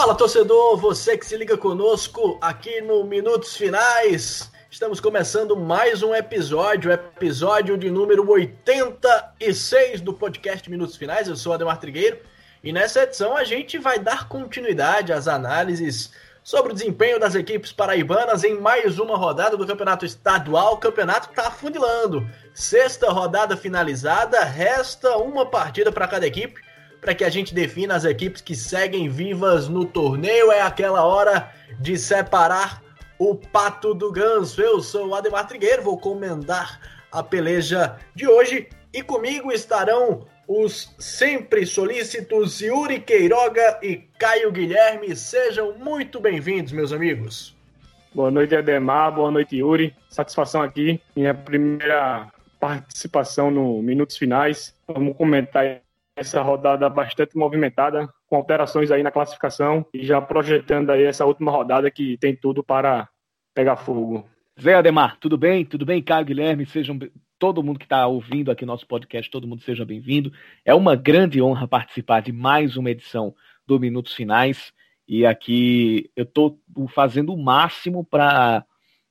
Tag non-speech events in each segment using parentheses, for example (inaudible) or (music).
Fala torcedor, você que se liga conosco aqui no Minutos Finais. Estamos começando mais um episódio, episódio de número 86 do podcast Minutos Finais. Eu sou Ademar Trigueiro e nessa edição a gente vai dar continuidade às análises sobre o desempenho das equipes paraibanas em mais uma rodada do Campeonato Estadual. O campeonato está afundilando. Sexta rodada finalizada, resta uma partida para cada equipe para que a gente defina as equipes que seguem vivas no torneio. É aquela hora de separar o pato do ganso. Eu sou o Ademar Trigueiro, vou comandar a peleja de hoje e comigo estarão os sempre solícitos Yuri Queiroga e Caio Guilherme. Sejam muito bem-vindos, meus amigos. Boa noite, Ademar. Boa noite, Yuri. Satisfação aqui. Minha primeira participação no Minutos Finais. Vamos comentar essa rodada bastante movimentada, com alterações aí na classificação e já projetando aí essa última rodada que tem tudo para pegar fogo. Zé Ademar, tudo bem? Tudo bem, Caio Guilherme? Sejam todo mundo que está ouvindo aqui nosso podcast, todo mundo seja bem-vindo. É uma grande honra participar de mais uma edição do Minutos Finais. E aqui eu estou fazendo o máximo para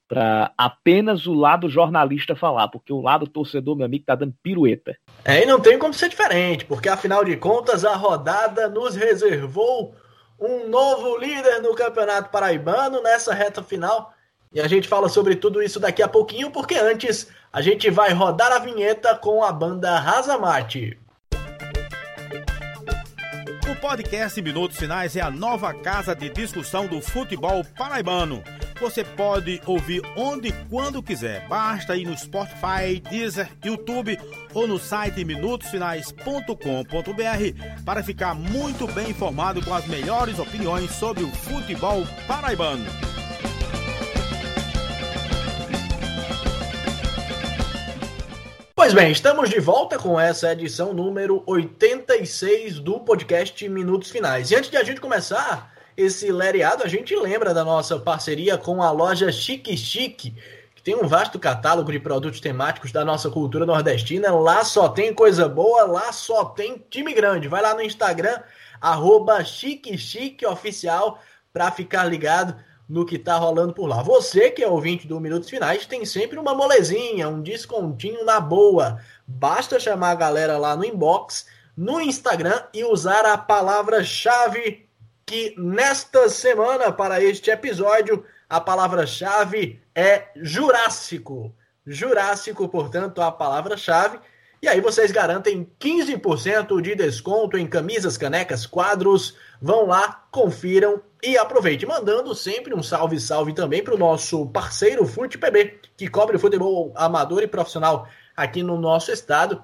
para apenas o lado jornalista falar, porque o lado torcedor, meu amigo, tá dando pirueta. É, e não tem como ser diferente, porque afinal de contas a rodada nos reservou um novo líder no Campeonato Paraibano nessa reta final. E a gente fala sobre tudo isso daqui a pouquinho, porque antes a gente vai rodar a vinheta com a banda Razamate. O podcast Minutos Finais é a nova casa de discussão do futebol paraibano você pode ouvir onde e quando quiser. Basta ir no Spotify, Deezer, YouTube ou no site minutosfinais.com.br para ficar muito bem informado com as melhores opiniões sobre o futebol paraibano. Pois bem, estamos de volta com essa edição número 86 do podcast Minutos Finais. E antes de a gente começar, esse lereado, a gente lembra da nossa parceria com a loja Chique Chique, que tem um vasto catálogo de produtos temáticos da nossa cultura nordestina. Lá só tem coisa boa, lá só tem time grande. Vai lá no Instagram, arroba Chique Chique Oficial, para ficar ligado no que tá rolando por lá. Você que é ouvinte do Minutos Finais tem sempre uma molezinha, um descontinho na boa. Basta chamar a galera lá no inbox, no Instagram e usar a palavra-chave que nesta semana, para este episódio, a palavra-chave é Jurássico. Jurássico, portanto, a palavra-chave. E aí vocês garantem 15% de desconto em camisas, canecas, quadros. Vão lá, confiram e aproveitem. Mandando sempre um salve, salve também para o nosso parceiro Fute PB, que cobre o futebol amador e profissional aqui no nosso estado.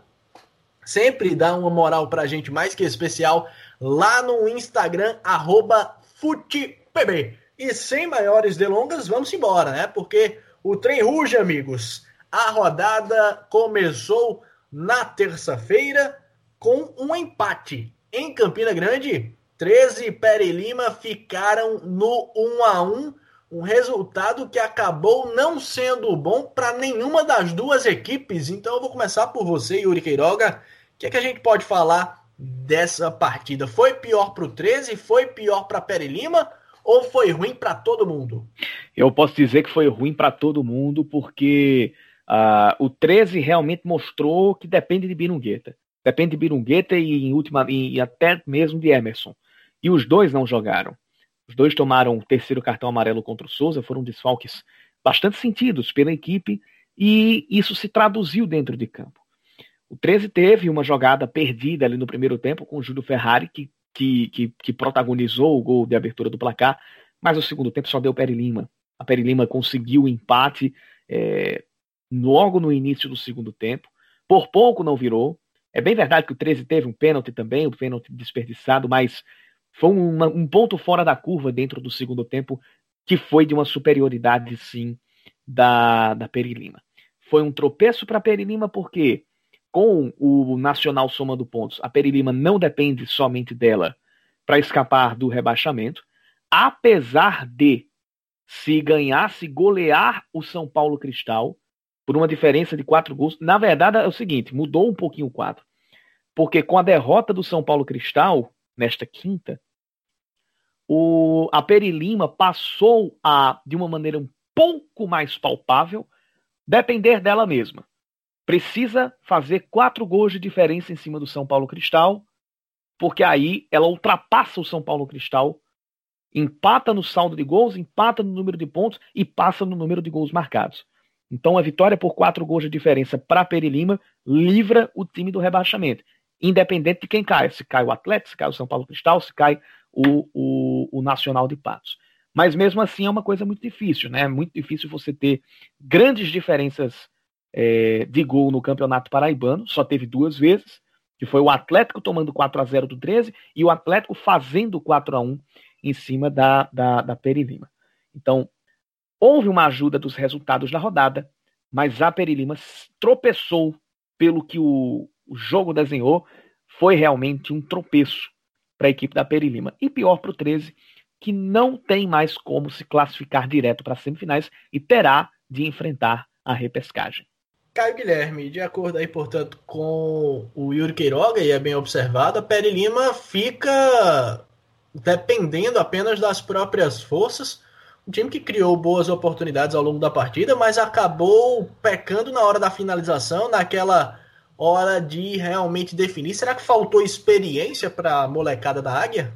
Sempre dá uma moral para a gente mais que especial lá no Instagram, arroba FutePB. E sem maiores delongas, vamos embora, né? Porque o trem ruge, amigos. A rodada começou na terça-feira com um empate. Em Campina Grande, 13 e Pere Lima ficaram no 1 a 1 um resultado que acabou não sendo bom para nenhuma das duas equipes. Então eu vou começar por você, Yuri Queiroga. O que, é que a gente pode falar dessa partida? Foi pior para o 13? Foi pior para Pere Lima? Ou foi ruim para todo mundo? Eu posso dizer que foi ruim para todo mundo, porque uh, o 13 realmente mostrou que depende de Birungueta. Depende de Birungueta e, em última, e até mesmo de Emerson. E os dois não jogaram. Os dois tomaram o terceiro cartão amarelo contra o Souza, foram desfalques bastante sentidos pela equipe, e isso se traduziu dentro de campo. O 13 teve uma jogada perdida ali no primeiro tempo com o Júlio Ferrari, que, que, que, que protagonizou o gol de abertura do placar, mas o segundo tempo só deu Peri Lima. A Peri Lima conseguiu o empate é, logo no início do segundo tempo. Por pouco não virou. É bem verdade que o 13 teve um pênalti também, um pênalti desperdiçado, mas foi uma, um ponto fora da curva dentro do segundo tempo, que foi de uma superioridade, sim, da, da Peri Lima. Foi um tropeço para Peri Lima porque com o Nacional somando pontos, a Perilima não depende somente dela para escapar do rebaixamento, apesar de se ganhasse golear o São Paulo Cristal por uma diferença de quatro gols. Na verdade, é o seguinte, mudou um pouquinho o quadro. Porque com a derrota do São Paulo Cristal, nesta quinta, o, a Peri Lima passou a, de uma maneira um pouco mais palpável, depender dela mesma. Precisa fazer quatro gols de diferença em cima do São Paulo Cristal, porque aí ela ultrapassa o São Paulo Cristal, empata no saldo de gols, empata no número de pontos e passa no número de gols marcados. Então a vitória por quatro gols de diferença para Peri Lima livra o time do rebaixamento, independente de quem cai. Se cai o Atlético, se cai o São Paulo Cristal, se cai o, o, o Nacional de Patos. Mas mesmo assim é uma coisa muito difícil, né? É muito difícil você ter grandes diferenças é, de gol no Campeonato Paraibano, só teve duas vezes, que foi o Atlético tomando 4 a 0 do 13 e o Atlético fazendo 4 a 1 em cima da, da, da Perilima. Então, houve uma ajuda dos resultados da rodada, mas a Perilima tropeçou pelo que o, o jogo desenhou, foi realmente um tropeço para a equipe da Perilima. E pior para o 13, que não tem mais como se classificar direto para as semifinais e terá de enfrentar a repescagem. Caio Guilherme, de acordo aí, portanto, com o Yuri Queiroga, e é bem observado, a Peri Lima fica dependendo apenas das próprias forças. Um time que criou boas oportunidades ao longo da partida, mas acabou pecando na hora da finalização, naquela hora de realmente definir. Será que faltou experiência para a molecada da Águia?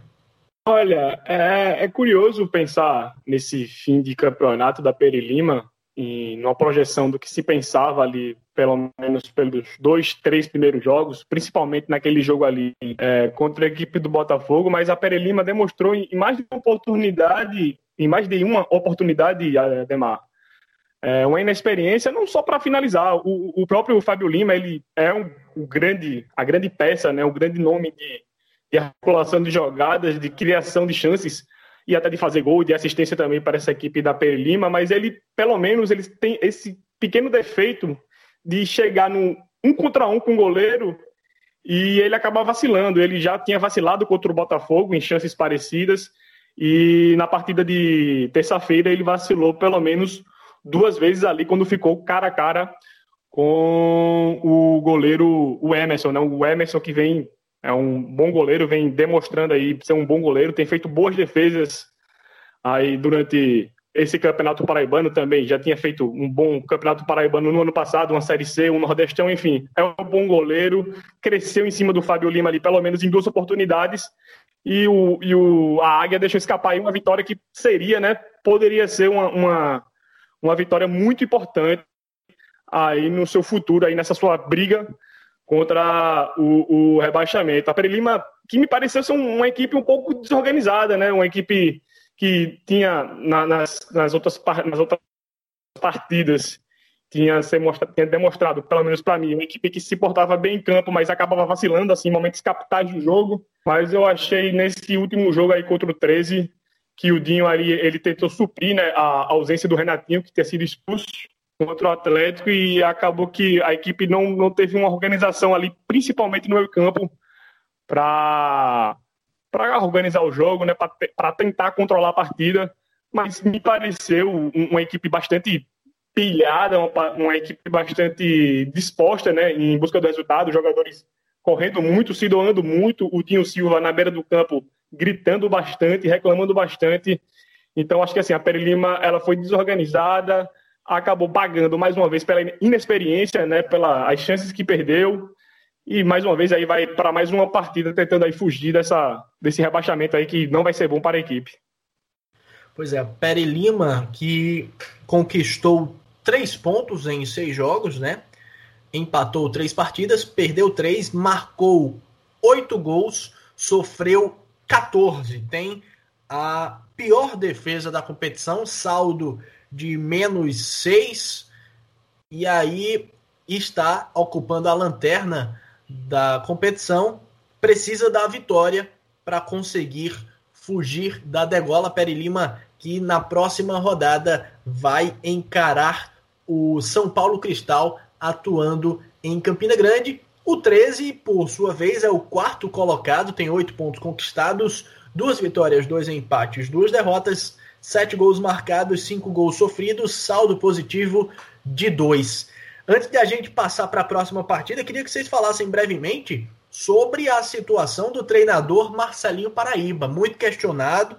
Olha, é, é, curioso pensar nesse fim de campeonato da Peri Lima, e numa projeção do que se pensava ali, pelo menos pelos dois, três primeiros jogos, principalmente naquele jogo ali é, contra a equipe do Botafogo, mas a Peri Lima demonstrou em mais de uma oportunidade, em mais de uma oportunidade, Ademar, é uma inexperiência não só para finalizar. O, o, próprio Fábio Lima ele é um, um, grande, a grande peça, né, um grande nome de, de articulação de jogadas, de criação de chances e até de fazer gol, de assistência também para essa equipe da Peri Lima, mas ele, pelo menos, ele tem esse pequeno defeito de chegar no um contra um com o goleiro e ele acaba vacilando. Ele já tinha vacilado contra o Botafogo em chances parecidas e na partida de terça-feira ele vacilou pelo menos duas vezes ali quando ficou cara a cara com o goleiro, o Emerson, né? O Emerson que vem é um bom goleiro, vem demonstrando aí ser um bom goleiro, tem feito boas defesas aí durante esse campeonato paraibano também. Já tinha feito um bom campeonato paraibano no ano passado, uma Série C, um Nordestão, enfim. É um bom goleiro, cresceu em cima do Fábio Lima ali, pelo menos em duas oportunidades. E, o, e o, a Águia deixou escapar aí uma vitória que seria, né? Poderia ser uma, uma, uma vitória muito importante aí no seu futuro, aí nessa sua briga contra o, o rebaixamento. A Peri Lima, que me pareceu ser uma equipe um pouco desorganizada, né? Uma equipe que tinha na, nas, nas, outras, nas outras partidas tinha, ser tinha demonstrado, pelo menos para mim, uma equipe que se portava bem em campo, mas acabava vacilando assim, em momentos capitais do jogo. Mas eu achei nesse último jogo aí contra o 13 que o Dinho ali ele tentou suprir né, a ausência do Renatinho, que tinha sido expulso contra o Atlético e acabou que a equipe não, não teve uma organização ali, principalmente no meio campo, para organizar o jogo, né, para tentar controlar a partida. Mas me pareceu uma equipe bastante pilhada, uma, uma equipe bastante disposta né, em busca do resultado, jogadores correndo muito, se doando muito, o Dinho Silva na beira do campo gritando bastante, reclamando bastante. Então acho que assim, a Peri Lima ela foi desorganizada, acabou pagando mais uma vez pela inexperiência, né, pelas chances que perdeu. E mais uma vez aí vai para mais uma partida tentando aí fugir dessa, desse rebaixamento aí que não vai ser bom para a equipe. Pois é, Peri Lima que conquistou três pontos em seis jogos, né? Empatou três partidas, perdeu três, marcou oito gols, sofreu 14. Tem a pior defesa da competição, saldo de menos 6 e aí está ocupando a lanterna da competição. Precisa da vitória para conseguir fugir da degola Peri Lima, que na próxima rodada vai encarar o São Paulo Cristal atuando em Campina Grande. O 13, por sua vez, é o quarto colocado, tem oito pontos conquistados, duas vitórias, dois empates, duas derrotas sete gols marcados, cinco gols sofridos, saldo positivo de dois. Antes de a gente passar para a próxima partida, queria que vocês falassem brevemente sobre a situação do treinador Marcelinho Paraíba, muito questionado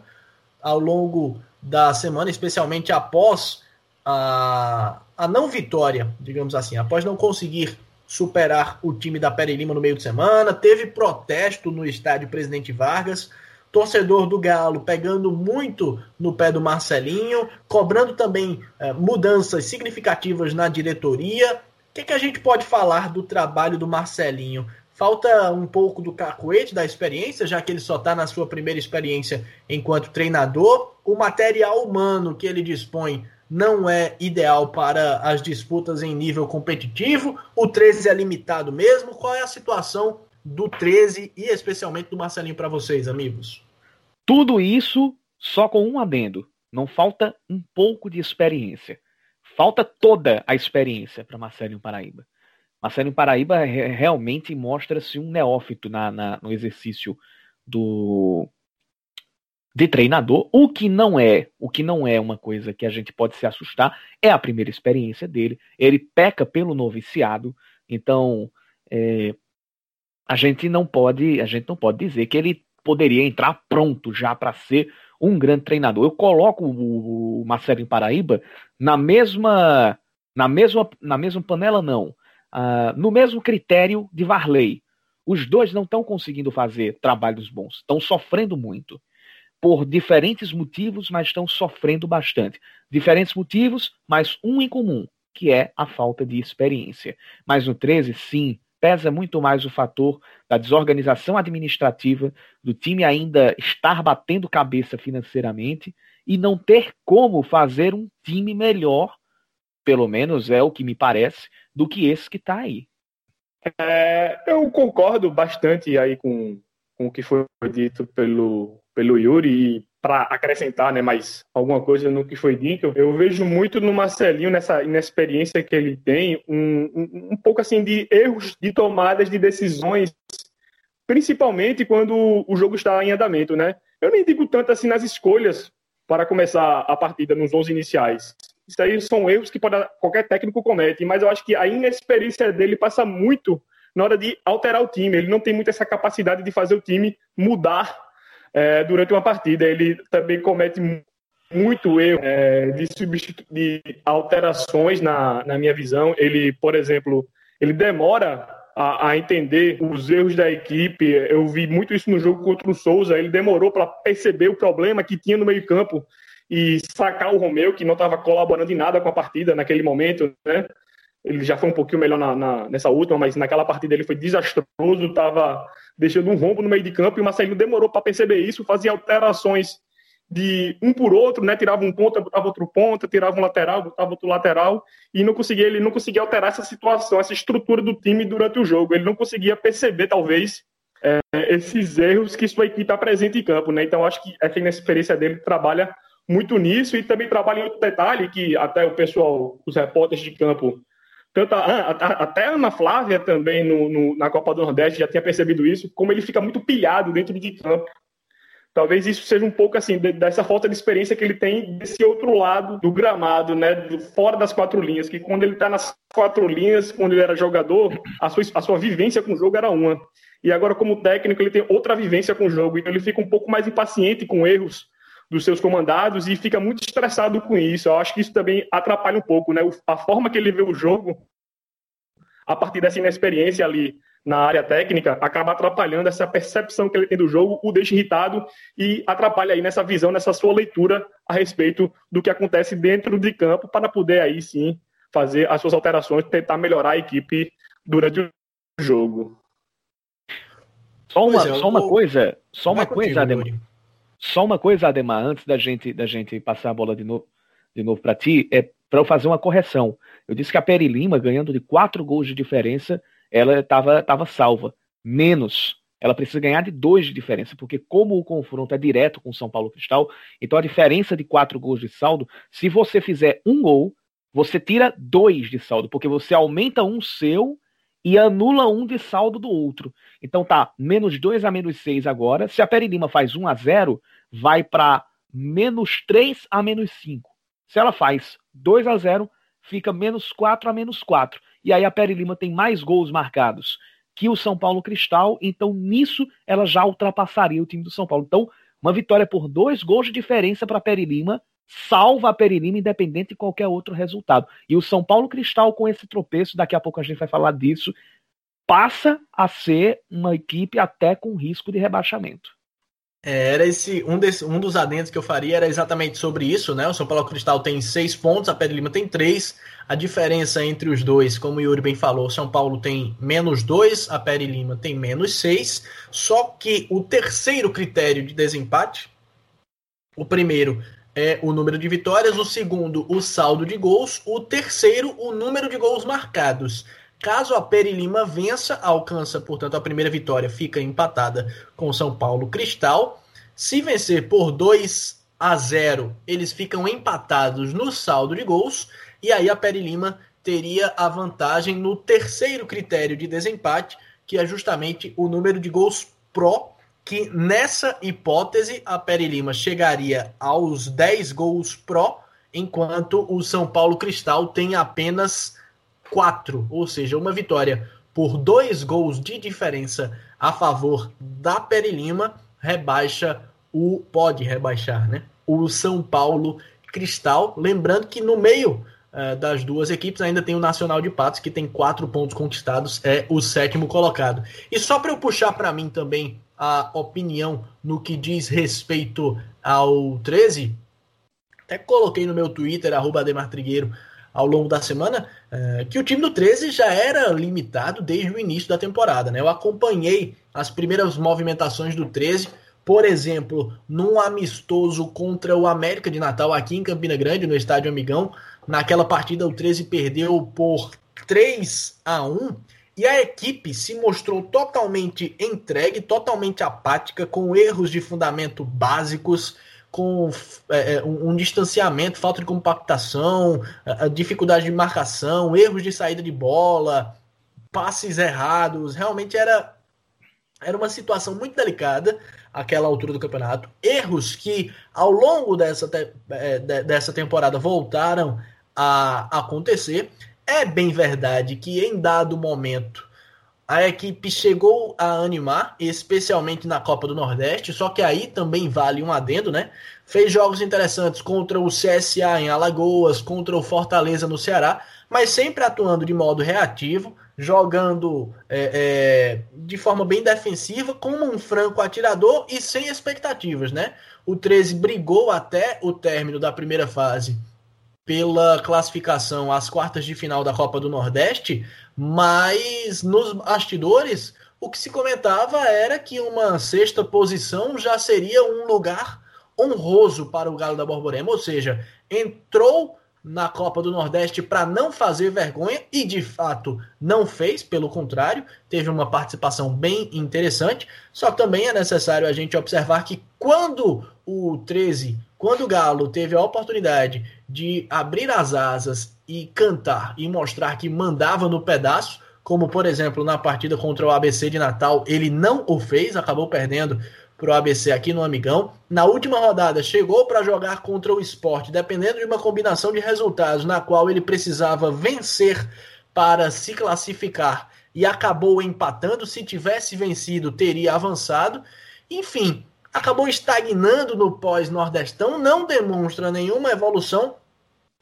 ao longo da semana, especialmente após a, a não vitória, digamos assim, após não conseguir superar o time da Pere Lima no meio de semana, teve protesto no estádio Presidente Vargas, torcedor do Galo pegando muito no pé do Marcelinho, cobrando também é, mudanças significativas na diretoria. O que, que a gente pode falar do trabalho do Marcelinho? Falta um pouco do cacuete da experiência, já que ele só está na sua primeira experiência enquanto treinador. O material humano que ele dispõe não é ideal para as disputas em nível competitivo. O 13 é limitado mesmo. Qual é a situação do 13 e especialmente do Marcelinho para vocês, amigos? Tudo isso só com um adendo. Não falta um pouco de experiência. Falta toda a experiência para Marcelinho Paraíba. Marcelo Paraíba realmente mostra-se um neófito na, na, no exercício do de treinador, o que não é, o que não é uma coisa que a gente pode se assustar, é a primeira experiência dele. Ele peca pelo noviciado, então é, a gente não pode, a gente não pode dizer que ele poderia entrar pronto já para ser um grande treinador. Eu coloco o, Marcelo Paraíba na mesma na mesma na mesma panela não, uh, no mesmo critério de Varley. Os dois não estão conseguindo fazer trabalhos bons, estão sofrendo muito. Por diferentes motivos, mas estão sofrendo bastante. Diferentes motivos, mas um em comum, que é a falta de experiência. Mas no 13, sim, pesa muito mais o fator da desorganização administrativa, do time ainda estar batendo cabeça financeiramente e não ter como fazer um time melhor, pelo menos é o que me parece, do que esse que está aí. É, eu concordo bastante aí com, com o que foi dito pelo, pelo Yuri e para acrescentar né, mais alguma coisa no que foi dito, eu vejo muito no Marcelinho, nessa inexperiência que ele tem, um, um, um pouco assim de erros de tomadas de decisões, principalmente quando o jogo está em andamento, né? Eu nem digo tanto assim nas escolhas para começar a partida nos 11 iniciais. Isso aí são erros que pode, qualquer técnico comete, mas eu acho que a inexperiência dele passa muito na hora de alterar o time. Ele não tem muito essa capacidade de fazer o time mudar é, durante uma partida. Ele também comete muito erro é, de, de alterações na, na minha visão. Ele, por exemplo, ele demora a, a, entender os erros da equipe. Eu vi muito isso no jogo contra o Souza. Ele demorou para perceber o problema que tinha no meio-campo e sacar o Romeu, que não estava colaborando em nada com a partida naquele momento, né? Ele já foi um pouquinho melhor na, na, nessa última, mas naquela partida ele foi desastroso, estava deixando um rombo no meio de campo e o Marcelinho demorou para perceber isso, fazia alterações de um por outro, né? Tirava um ponta, botava outro ponta, tirava um lateral, botava outro lateral e não conseguia, ele não conseguia alterar essa situação, essa estrutura do time durante o jogo. Ele não conseguia perceber, talvez, é, esses erros que sua equipe apresenta em campo, né? Então acho que essa inexperiência dele trabalha muito nisso e também trabalha em outro detalhe que até o pessoal, os repórteres de campo, tanto a, a, até a Ana Flávia também no, no, na Copa do Nordeste já tinha percebido isso, como ele fica muito pilhado dentro de campo. Talvez isso seja um pouco assim, dessa falta de experiência que ele tem desse outro lado do gramado, né? Do, fora das quatro linhas, que quando ele está nas quatro linhas, quando ele era jogador, a sua, a sua vivência com o jogo era uma. E agora, como técnico, ele tem outra vivência com o jogo, então ele fica um pouco mais impaciente com erros dos seus comandados e fica muito estressado com isso. Eu acho que isso também atrapalha um pouco, né? A forma que ele vê o jogo, a partir dessa inexperiência ali na área técnica, acaba atrapalhando essa percepção que ele tem do jogo, o deixa irritado e atrapalha aí nessa visão, nessa sua leitura a respeito do que acontece dentro de campo para poder aí sim fazer as suas alterações, tentar melhorar a equipe durante o jogo. Só uma, é, só uma coisa, só uma coisa, Ademar. Só uma coisa, Ademar, antes da gente, da gente passar a bola de novo, de novo para ti, é para eu fazer uma correção. Eu disse que a Peri Lima, ganhando de quatro gols de diferença, ela estava tava salva. Menos. Ela precisa ganhar de dois de diferença, porque como o confronto é direto com o São Paulo Cristal, então a diferença de quatro gols de saldo, se você fizer um gol, você tira dois de saldo, porque você aumenta um seu e anula um de saldo do outro. Então tá, menos 2 a menos 6 agora. Se a Peri Lima faz 1 a 0, vai para menos 3 a menos 5. Se ela faz 2 a 0, fica menos 4 a menos 4. E aí a Peri Lima tem mais gols marcados que o São Paulo Cristal, então nisso ela já ultrapassaria o time do São Paulo. Então, Uma vitória por dois gols de diferença para a Peri Lima salva a Peri Lima independente de qualquer outro resultado. E o São Paulo Cristal, com esse tropeço, daqui a pouco a gente vai falar disso, passa a ser uma equipe até com risco de rebaixamento. É, era esse um, desse, um dos adendos que eu faria era exatamente sobre isso, né? O São Paulo Cristal tem seis pontos, a Pedro Lima tem três. A diferença entre os dois, como o Yuri bem falou, o São Paulo tem menos dois, a Pedro Lima tem menos seis. Só que o terceiro critério de desempate, o primeiro é o número de vitórias, o segundo, o saldo de gols, o terceiro, o número de gols marcados. Caso a Peri Lima vença, alcança, portanto, a primeira vitória, fica empatada com São Paulo Cristal. Se vencer por 2 a 0, eles ficam empatados no saldo de gols. E aí a Peri Lima teria a vantagem no terceiro critério de desempate, que é justamente o número de gols pró, que nessa hipótese a Peri Lima chegaria aos 10 gols pró, enquanto o São Paulo Cristal tem apenas 4, ou seja, uma vitória por dois gols de diferença a favor da Peri Lima, rebaixa o pode rebaixar, né? O São Paulo Cristal, lembrando que no meio uh, das duas equipes ainda tem o Nacional de Patos que tem quatro pontos conquistados, é o sétimo colocado. E só para eu puxar para mim também a opinião no que diz respeito ao 13, até coloquei no meu Twitter, arroba Trigueiro, ao longo da semana é, que o time do 13 já era limitado desde o início da temporada. Né? Eu acompanhei as primeiras movimentações do 13, por exemplo, num amistoso contra o América de Natal aqui em Campina Grande, no Estádio Amigão. Naquela partida, o 13 perdeu por 3 a 1 e a equipe se mostrou totalmente entregue, totalmente apática, com erros de fundamento básicos com é, é, um, um, distanciamento, falta de compactação, a, a dificuldade de marcação, erros de saída de bola, passes errados. Realmente era, era uma situação muito delicada aquela altura do campeonato. Erros que ao longo dessa, te, é, dessa temporada voltaram a acontecer. É bem verdade que em dado momento a equipe chegou a animar, especialmente na Copa do Nordeste, só que aí também vale um adendo, né? Fez jogos interessantes contra o CSA em Alagoas, contra o Fortaleza no Ceará, mas sempre atuando de modo reativo, jogando é, é, de forma bem defensiva, como um franco atirador e sem expectativas, né? O 13 brigou até o término da primeira fase pela classificação às quartas de final da Copa do Nordeste, mas nos bastidores o que se comentava era que uma sexta posição já seria um lugar honroso para o Galo da Borborema, ou seja, entrou na Copa do Nordeste para não fazer vergonha e de fato não fez, pelo contrário, teve uma participação bem interessante. Só que também é necessário a gente observar que quando o 13 quando o Galo teve a oportunidade de abrir as asas e cantar e mostrar que mandava no pedaço, como por exemplo na partida contra o ABC de Natal, ele não o fez, acabou perdendo para o ABC aqui no Amigão. Na última rodada, chegou para jogar contra o esporte, dependendo de uma combinação de resultados na qual ele precisava vencer para se classificar e acabou empatando. Se tivesse vencido, teria avançado. Enfim, acabou estagnando no pós-Nordestão, não demonstra nenhuma evolução,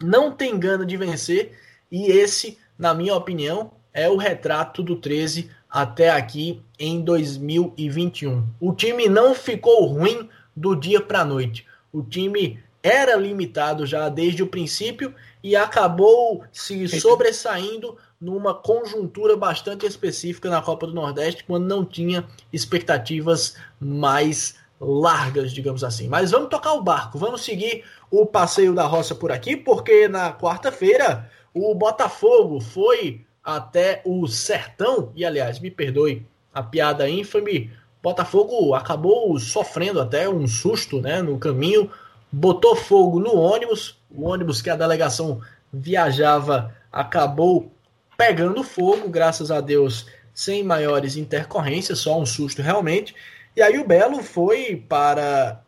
não tem gana de vencer, e esse, na minha opinião, é o retrato do 13 até aqui em 2021. O time não ficou ruim do dia para a noite. O time era limitado já desde o princípio e acabou se sobressaindo numa conjuntura bastante específica na Copa do Nordeste, quando não tinha expectativas mais largas, digamos assim. Mas vamos tocar o barco, vamos seguir o passeio da roça por aqui, porque na quarta-feira o Botafogo foi até o Sertão, e aliás, me perdoe a piada ínfame, Botafogo acabou sofrendo até um susto né, no caminho, botou fogo no ônibus, o ônibus que a delegação viajava acabou pegando fogo, graças a Deus, sem maiores intercorrências, só um susto realmente. E aí o Belo foi para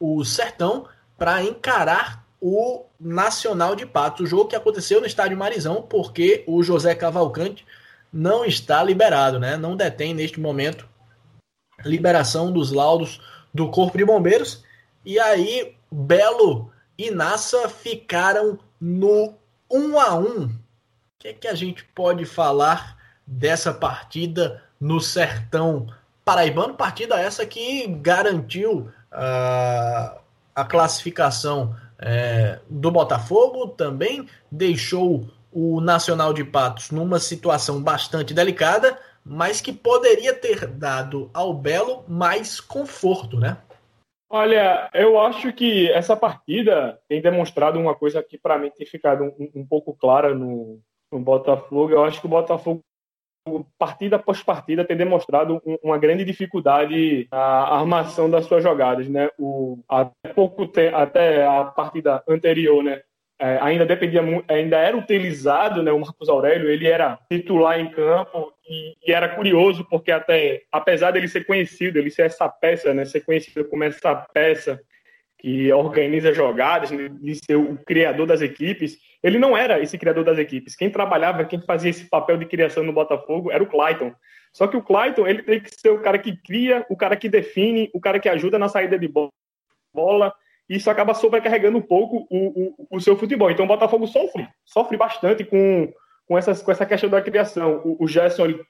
o Sertão para encarar o Nacional de Patos, o jogo que aconteceu no estádio Marizão, porque o José Cavalcante não está liberado, né? Não detém neste momento liberação dos laudos do Corpo de Bombeiros. E aí, Belo e Nassa ficaram no 1 a 1 O que, é que a gente pode falar dessa partida no Sertão Paraibano? Partida essa que garantiu uh, a classificação é, do Botafogo, também deixou o Nacional de Patos numa situação bastante delicada, mas que poderia ter dado ao Belo mais conforto, né? Olha, eu acho que essa partida tem demonstrado uma coisa que para mim tem ficado um, um pouco clara no, no, Botafogo. Eu acho que o Botafogo, partida após partida, tem demonstrado um, uma grande dificuldade na armação das suas jogadas, né? O, até pouco tempo, até a partida anterior, né? é, ainda dependia ainda era utilizado, né, o Marcos Aurélio, ele era titular em campo e, e, era curioso porque até apesar dele ser conhecido, ele ser essa peça, né, ser conhecido como essa peça que organiza jogadas, né, de ser o criador das equipes, ele não era esse criador das equipes. Quem trabalhava, quem fazia esse papel de criação no Botafogo era o Clayton. Só que o Clayton, ele tem que ser o cara que cria, o cara que define, o cara que ajuda na saída de bola, isso acaba sobrecarregando um pouco o, o, o, seu futebol. Então o Botafogo sofre, sofre bastante com, com, essas, com essa questão da criação. O, o Gerson ele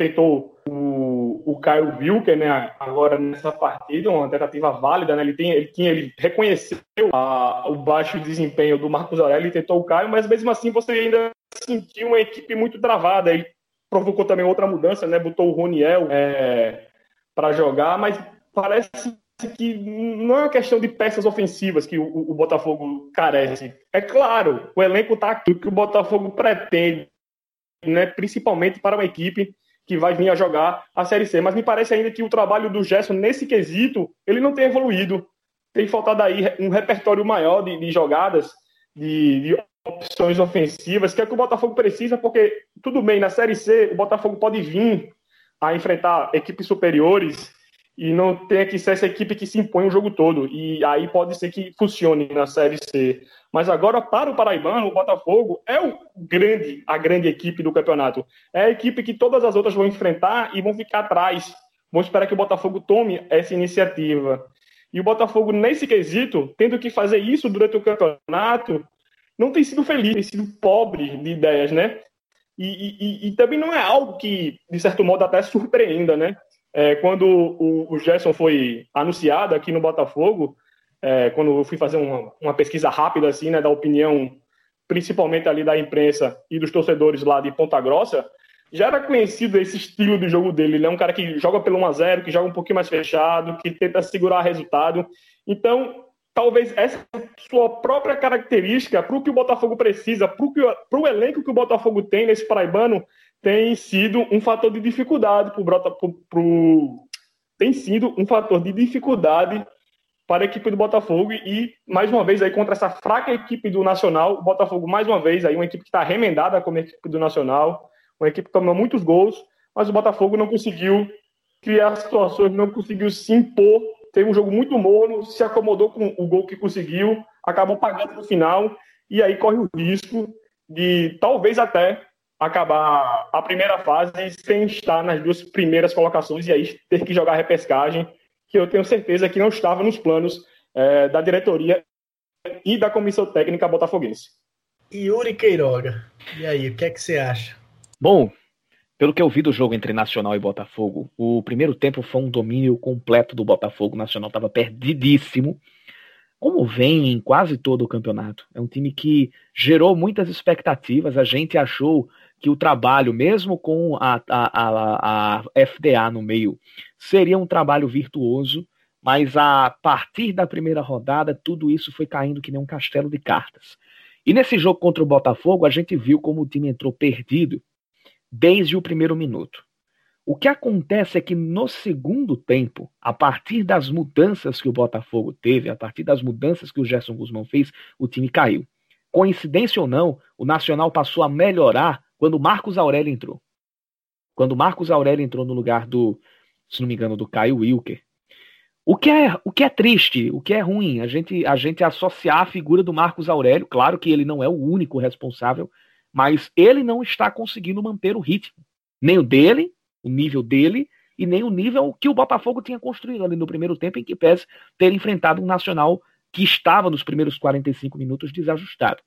tentou o, o Caio Wilker, né, agora nessa partida, uma tentativa válida, né, ele, tem, ele, tinha, ele reconheceu a, o baixo desempenho do Marcos Aurélio e tentou o Caio, mas mesmo assim você ainda sentiu uma equipe muito travada, ele provocou também outra mudança, né, botou o Roniel é, para jogar, mas parece que não é uma questão de peças ofensivas que o, o Botafogo carece. É claro, o elenco está aqui, o que o Botafogo pretende, né, principalmente para uma equipe que vai vir a jogar a Série C. Mas me parece ainda que o trabalho do Gerson nesse quesito, ele não tem evoluído. Tem faltado aí um repertório maior de, de jogadas, de, de, opções ofensivas, que é o que o Botafogo precisa, porque tudo bem, na Série C o Botafogo pode vir a enfrentar equipes superiores e não tenha que ser essa equipe que se impõe o jogo todo. E aí pode ser que funcione na Série C. Mas agora, para o Paraibano, o Botafogo é o grande, a grande equipe do campeonato. É a equipe que todas as outras vão enfrentar e vão ficar atrás. Vamos esperar que o Botafogo tome essa iniciativa. E o Botafogo, nesse quesito, tendo que fazer isso durante o campeonato, não tem sido feliz, tem sido pobre de ideias, né? E, e, e também não é algo que, de certo modo, até surpreenda, né? É, quando o, o Gerson foi anunciado aqui no Botafogo, é, quando eu fui fazer uma, uma, pesquisa rápida assim, né, da opinião, principalmente ali da imprensa e dos torcedores lá de Ponta Grossa, já era conhecido esse estilo de jogo dele. Ele é um cara que joga pelo 1 a 0 que joga um pouquinho mais fechado, que tenta segurar resultado. Então, talvez essa sua própria característica para o que o Botafogo precisa, para o elenco que o Botafogo tem nesse paraibano, tem sido um fator de dificuldade para o tem sido um fator de dificuldade para a equipe do Botafogo e mais uma vez aí contra essa fraca equipe do Nacional, o Botafogo mais uma vez aí uma equipe que está remendada como a equipe do Nacional, uma equipe que tomou muitos gols, mas o Botafogo não conseguiu criar situações, não conseguiu se impor, teve um jogo muito morno, se acomodou com o gol que conseguiu, acabou pagando no final e aí corre o risco de talvez até acabar a primeira fase sem estar nas duas primeiras colocações e aí ter que jogar repescagem, que eu tenho certeza que não estava nos planos é, da diretoria e da comissão técnica botafoguense. Yuri Queiroga, e aí, o que é que você acha? Bom, pelo que eu vi do jogo entre Nacional e Botafogo, o primeiro tempo foi um domínio completo do Botafogo. O Nacional estava perdidíssimo, como vem em quase todo o campeonato. É um time que gerou muitas expectativas. A gente achou que o trabalho, mesmo com a, a, a, a FDA no meio, seria um trabalho virtuoso, mas a partir da primeira rodada, tudo isso foi caindo que nem um castelo de cartas. E nesse jogo contra o Botafogo, a gente viu como o time entrou perdido desde o primeiro minuto. O que acontece é que no segundo tempo, a partir das mudanças que o Botafogo teve, a partir das mudanças que o Gerson Guzmão fez, o time caiu. Coincidência ou não, o Nacional passou a melhorar quando Marcos Aurélio entrou. Quando Marcos Aurélio entrou no lugar do, se não me engano, do Caio Wilker. O que é, o que é triste, o que é ruim, a gente, a gente associar a figura do Marcos Aurélio, claro que ele não é o único responsável, mas ele não está conseguindo manter o ritmo, nem o dele, o nível dele, e nem o nível que o Botafogo tinha construído ali no primeiro tempo, em que pese ter enfrentado um Nacional que estava nos primeiros 45 minutos desajustado.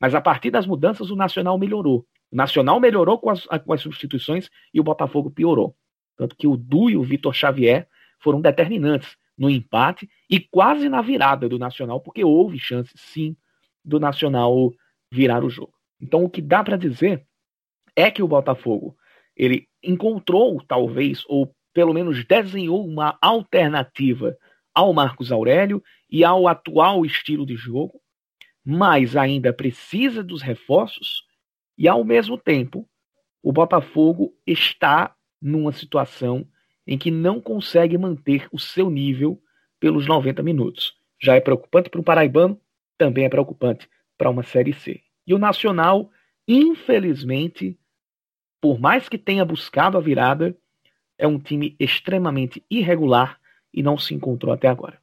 Mas a partir das mudanças, o Nacional melhorou. O Nacional melhorou com as, com as substituições e o Botafogo piorou. Tanto que o Du e o Vitor Xavier foram determinantes no empate e quase na virada do Nacional, porque houve chance, sim, do Nacional virar o jogo. Então, o que dá para dizer é que o Botafogo ele encontrou, talvez, ou pelo menos desenhou uma alternativa ao Marcos Aurélio e ao atual estilo de jogo, mas ainda precisa dos reforços e, ao mesmo tempo, o Botafogo está numa situação em que não consegue manter o seu nível pelos 90 minutos. Já é preocupante para o Paraibano, também é preocupante para uma Série C. E o Nacional, infelizmente, por mais que tenha buscado a virada, é um time extremamente irregular e não se encontrou até agora.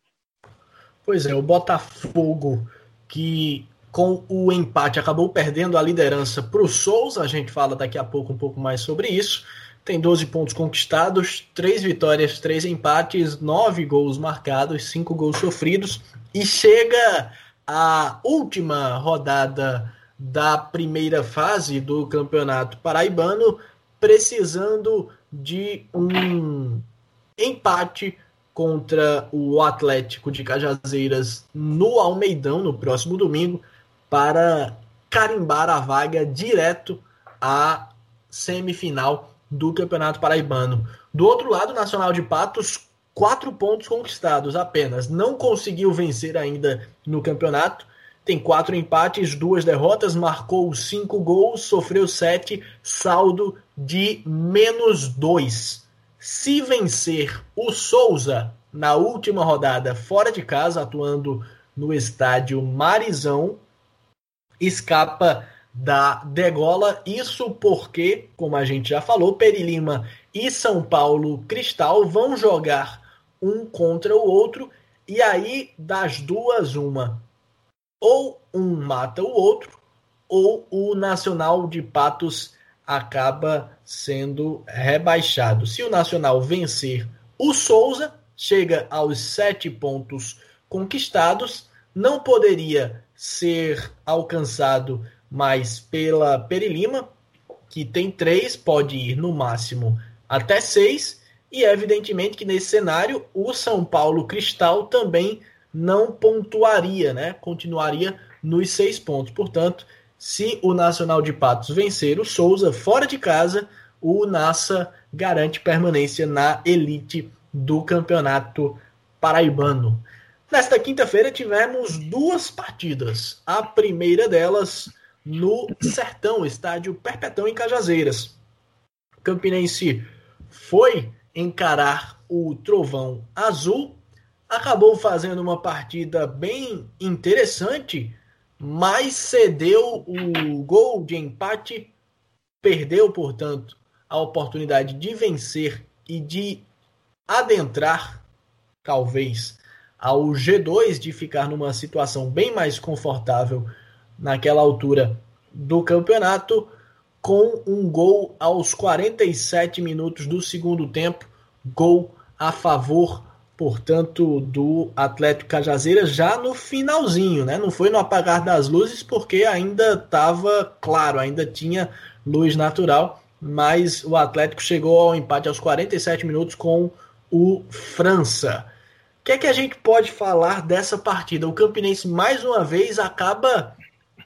Pois é, o Botafogo que com o empate. Acabou perdendo a liderança para o Souza, a gente fala daqui a pouco um pouco mais sobre isso. Tem 12 pontos conquistados, 3 vitórias, 3 empates, 9 gols marcados, 5 gols sofridos. E chega a última rodada da primeira fase do Campeonato Paraibano, precisando de um empate contra o Atlético de Cajazeiras no Almeidão no próximo domingo para carimbar a vaga direto à semifinal do Campeonato Paraibano. Do outro lado, Nacional de Patos, quatro pontos conquistados apenas. Não conseguiu vencer ainda no campeonato tem quatro empates, duas derrotas, marcou cinco gols, sofreu sete, saldo de menos dois. Se vencer o Souza na última rodada fora de casa, atuando no estádio Marizão, escapa da degola. Isso porque, como a gente já falou, Perilima e São Paulo Cristal vão jogar um contra o outro. E aí, das duas, uma ou um mata o outro, ou o Nacional de Patos acaba sendo rebaixado. Se o Nacional vencer o Souza, chega aos sete pontos conquistados, não poderia ser alcançado mais pela Perilima, que tem três, pode ir no máximo até seis, e evidentemente que nesse cenário o São Paulo Cristal também não pontuaria, né? Continuaria nos seis pontos. Portanto, se o Nacional de Patos vencer o Souza fora de casa, o Nassa garante permanência na elite do campeonato paraibano. Nesta quinta-feira tivemos duas partidas. A primeira delas no Sertão, estádio Perpetão em Cajazeiras. O Campinense foi encarar o Trovão Azul acabou fazendo uma partida bem interessante, mas cedeu o gol de empate, perdeu, portanto, a oportunidade de vencer e de adentrar, talvez, ao G2, de ficar numa situação bem mais confortável naquela altura do campeonato, com um gol aos 47 minutos do segundo tempo, gol a favor portanto, do Atlético Cajazeiras já no finalzinho, né? Não foi no apagar das luzes, porque ainda estava claro, ainda tinha luz natural, mas o Atlético chegou ao empate aos 47 minutos com o França. Que é que a gente pode falar dessa partida? O Campinense mais uma vez acaba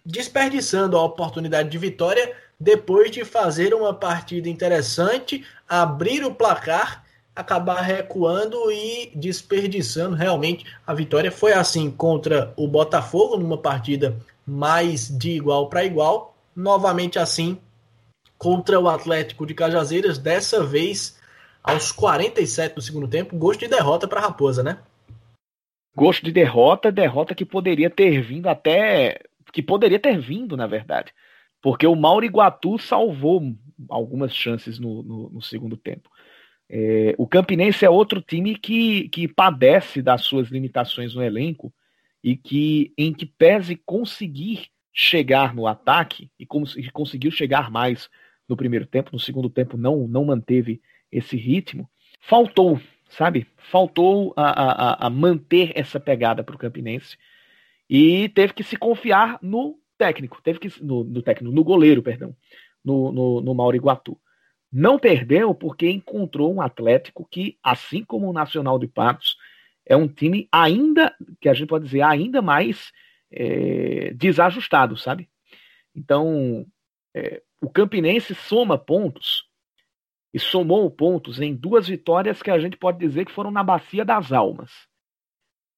desperdiçando a oportunidade de vitória depois de fazer uma partida interessante, abrir o placar acabar recuando e desperdiçando realmente a vitória. Foi assim contra o Botafogo, numa partida mais de igual para igual. Novamente assim contra o Atlético de Cajazeiras, dessa vez aos 47 do segundo tempo. Gosto de derrota para a Raposa, né? Gosto de derrota, derrota que poderia ter vindo até. que poderia ter vindo, na verdade. Porque o Mauro Iguatu salvou algumas chances no, no, no segundo tempo. É, o Campinense é outro time que, que padece das suas limitações no elenco e que, em que pese conseguir chegar no ataque e, como, e conseguiu chegar mais no primeiro tempo, no segundo tempo não, não manteve esse ritmo, faltou, sabe? Faltou a, a, a manter essa pegada para o Campinense e teve que se confiar no técnico, teve que no, no técnico, no goleiro, perdão, no, no, no Mauriguatu. Não perdeu porque encontrou um Atlético que, assim como o Nacional de Patos, é um time ainda, que a gente pode dizer, ainda mais é, desajustado, sabe? Então, é, o Campinense soma pontos e somou pontos em duas vitórias que a gente pode dizer que foram na bacia das almas.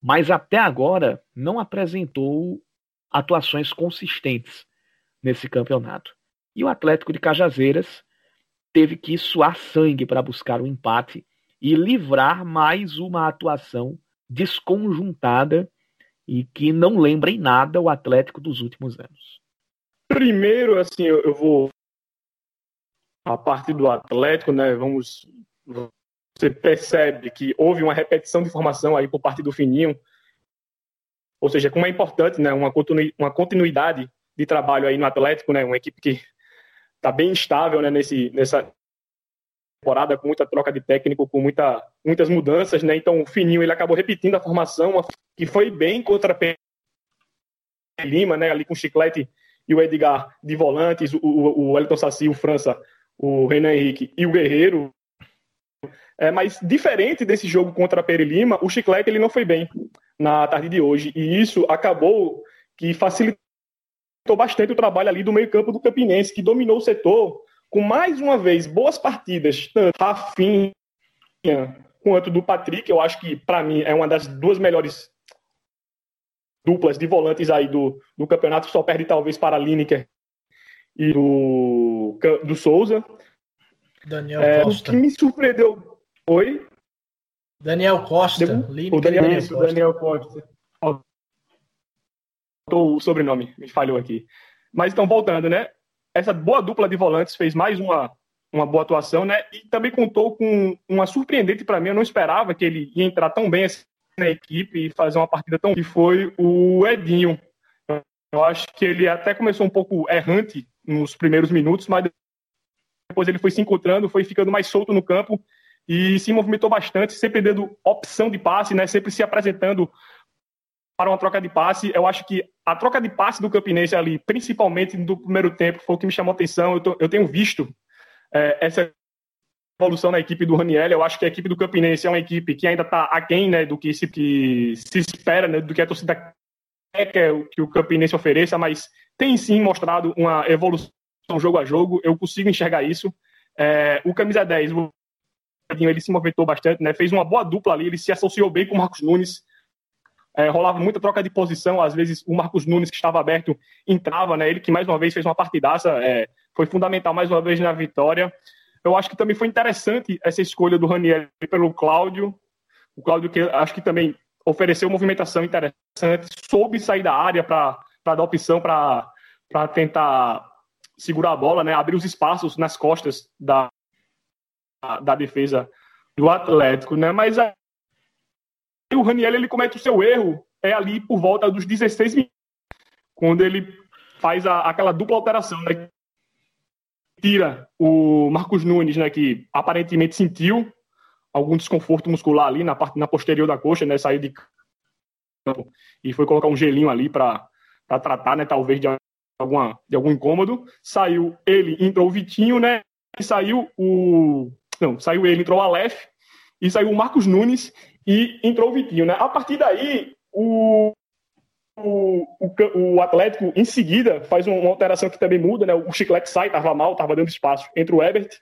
Mas até agora não apresentou atuações consistentes nesse campeonato. E o Atlético de Cajazeiras teve que suar sangue para buscar o empate e livrar mais uma atuação desconjuntada e que não lembra em nada o Atlético dos últimos anos. Primeiro, assim, eu vou a parte do Atlético, né? Vamos você percebe que houve uma repetição de informação aí por parte do Fininho, ou seja, como é importante, né, uma continuidade de trabalho aí no Atlético, né, uma equipe que está bem instável né, nesse, nessa temporada, com muita troca de técnico, com muita, muitas mudanças, né? Então o Fininho ele acabou repetindo a formação que foi bem contra Lima, né? Ali com o Chiclete e o Edgar de volantes, o, o, o Elton Saci, o França, o Renan Henrique e o Guerreiro. É, mas diferente desse jogo contra a Peri Lima, o Chiclete ele não foi bem na tarde de hoje e isso acabou que facilitou bastante o trabalho ali do meio campo do Campinense, que dominou o setor com mais uma vez boas partidas, tanto Rafinha quanto do Patrick. Eu acho que, para mim, é uma das duas melhores duplas de volantes aí do, do campeonato. Só perde talvez para Lineker e do, do Souza. Daniel é, Costa. O que me surpreendeu. Oi? Daniel Costa. o Daniel, Daniel Costa. Daniel Costa. O sobrenome, me falhou aqui. Mas então, voltando, né? essa boa dupla de volantes fez mais uma, uma boa atuação, né? E também contou com uma surpreendente para mim. Eu não esperava que ele ia entrar tão bem assim na equipe e fazer uma partida tão. que foi o Edinho. Eu acho que ele até começou um pouco errante nos primeiros minutos, mas depois ele foi se encontrando, foi ficando mais solto no campo e se movimentou bastante, sempre dando opção de passe, né? Sempre se apresentando para uma troca de passe. Eu acho que a troca de passe do Campinense ali, principalmente no primeiro tempo, foi o que me chamou a atenção. Eu, tô, eu tenho visto é, essa evolução na equipe do Raniel. Eu acho que a equipe do Campinense é uma equipe que ainda está aquém né, do que se, que se espera, né, do que a torcida quer que, que o Campinense ofereça, mas tem sim mostrado uma evolução jogo a jogo. Eu consigo enxergar isso. É, o camisa 10, o ele se movimentou bastante, né, fez uma boa dupla ali, ele se associou bem com o Marcos Nunes. É, rolava muita troca de posição, às vezes o Marcos Nunes, que estava aberto, entrava, né? Ele que mais uma vez fez uma partidaça, é, foi fundamental mais uma vez na vitória. Eu acho que também foi interessante essa escolha do Raniel pelo Cláudio. O Cláudio, que acho que também ofereceu movimentação interessante, soube sair da área para dar opção para tentar segurar a bola, né? abrir os espaços nas costas da, da defesa do Atlético, né? Mas o Raniel ele comete o seu erro é ali por volta dos 16 minutos, quando ele faz a, aquela dupla alteração, né? Tira o Marcos Nunes, né, que aparentemente sentiu algum desconforto muscular ali na parte na posterior da coxa, né, saiu de campo e foi colocar um gelinho ali para tratar, né, talvez de alguma de algum incômodo. Saiu ele, entrou o Vitinho, né? E saiu o não, saiu ele, entrou o Aleph e saiu o Marcos Nunes e entrou o Vitinho, né? A partir daí, o, o, o, o Atlético, em seguida, faz uma alteração que também muda, né? O Chiclete sai, tava mal, tava dando espaço entre o Ebert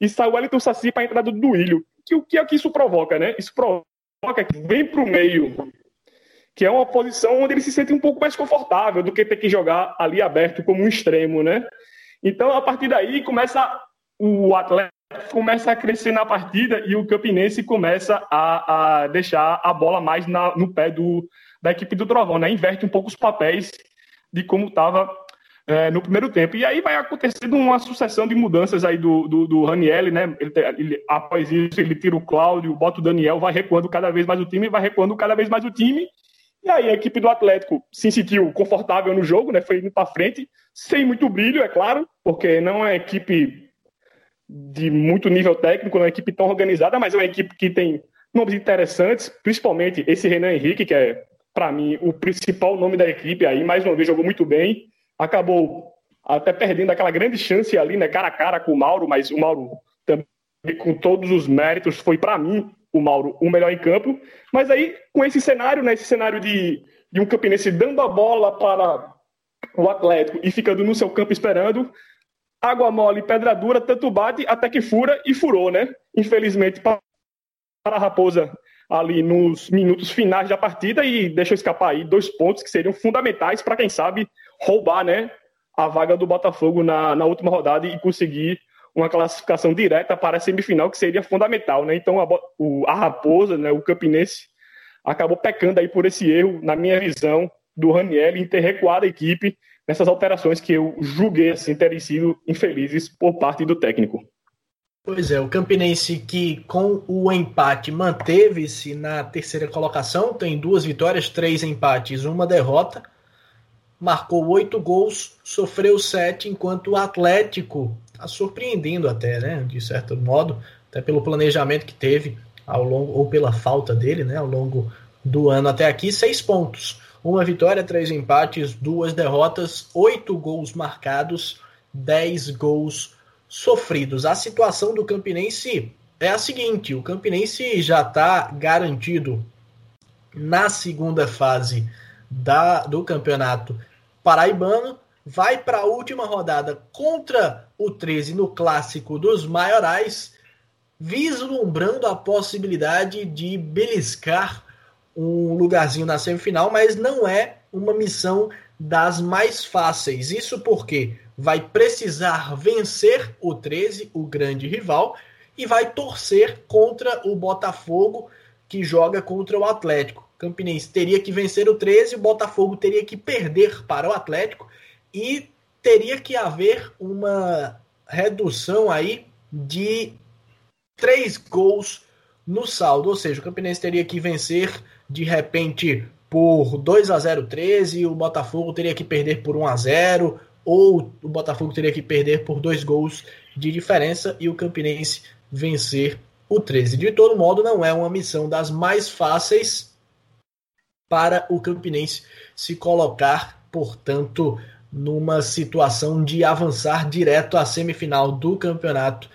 e sai o Wellington Saci para a entrada do Duílio. Que, o que é que isso provoca, né? Isso provoca que vem para o meio, que é uma posição onde ele se sente um pouco mais confortável do que ter que jogar ali aberto como um extremo, né? Então, a partir daí, começa o Atlético começa a crescer na partida e o Campinense começa a, a deixar a bola mais na, no pé do, da equipe do Trovão, né? Inverte um pouco os papéis de como estava é, no primeiro tempo. E aí vai acontecendo uma sucessão de mudanças aí do, do, do Raniel, né? Ele, ele, após isso, ele tira o Cláudio, bota o Daniel, vai recuando cada vez mais o time, vai recuando cada vez mais o time. E aí a equipe do Atlético se sentiu confortável no jogo, né? Foi indo para frente, sem muito brilho, é claro, porque não é equipe de muito nível técnico, uma equipe tão organizada, mas é uma equipe que tem nomes interessantes, principalmente esse Renan Henrique, que é, para mim, o principal nome da equipe aí, mais uma vez jogou muito bem, acabou até perdendo aquela grande chance ali, né, cara a cara com o Mauro, mas o Mauro também, com todos os méritos, foi para mim, o Mauro, o melhor em campo. Mas aí, com esse cenário, né, esse cenário de, de um campinense dando a bola para o Atlético e ficando no seu campo esperando, água mole, pedra dura, tanto bate até que fura e furou, né? Infelizmente, para a Raposa ali nos minutos finais da partida e deixou escapar aí dois pontos que seriam fundamentais para quem sabe roubar, né, a vaga do Botafogo na, na última rodada e conseguir uma classificação direta para a semifinal, que seria fundamental, né? Então a, o, a Raposa, né, o Campinense, acabou pecando aí por esse erro, na minha visão, do Raniel em ter recuado a equipe nessas alterações que eu julguei assim, terem sido infelizes por parte do técnico. Pois é, o Campinense que com o empate manteve-se na terceira colocação, tem duas vitórias, três empates, uma derrota marcou oito gols, sofreu sete, enquanto o Atlético está surpreendendo até, né, de certo modo, até pelo planejamento que teve ao longo, ou pela falta dele, né, ao longo do ano até aqui, seis pontos. Uma vitória, três empates, duas derrotas, oito gols marcados, dez gols sofridos. A situação do Campinense é a seguinte: o Campinense já está garantido na segunda fase da, do campeonato paraibano, vai para a última rodada contra o 13 no clássico dos maiorais, vislumbrando a possibilidade de beliscar um lugarzinho na semifinal, mas não é uma missão das mais fáceis. Isso porque vai precisar vencer o 13, o grande rival, e vai torcer contra o Botafogo, que joga contra o Atlético. Campinense teria que vencer o 13, o Botafogo teria que perder para o Atlético e teria que haver uma redução aí de três gols no saldo, ou seja, o Campinense teria que vencer de repente por 2 a 0 13, o Botafogo teria que perder por 1 a 0 ou o Botafogo teria que perder por dois gols de diferença e o Campinense vencer o 13. De todo modo, não é uma missão das mais fáceis para o Campinense se colocar, portanto, numa situação de avançar direto à semifinal do Campeonato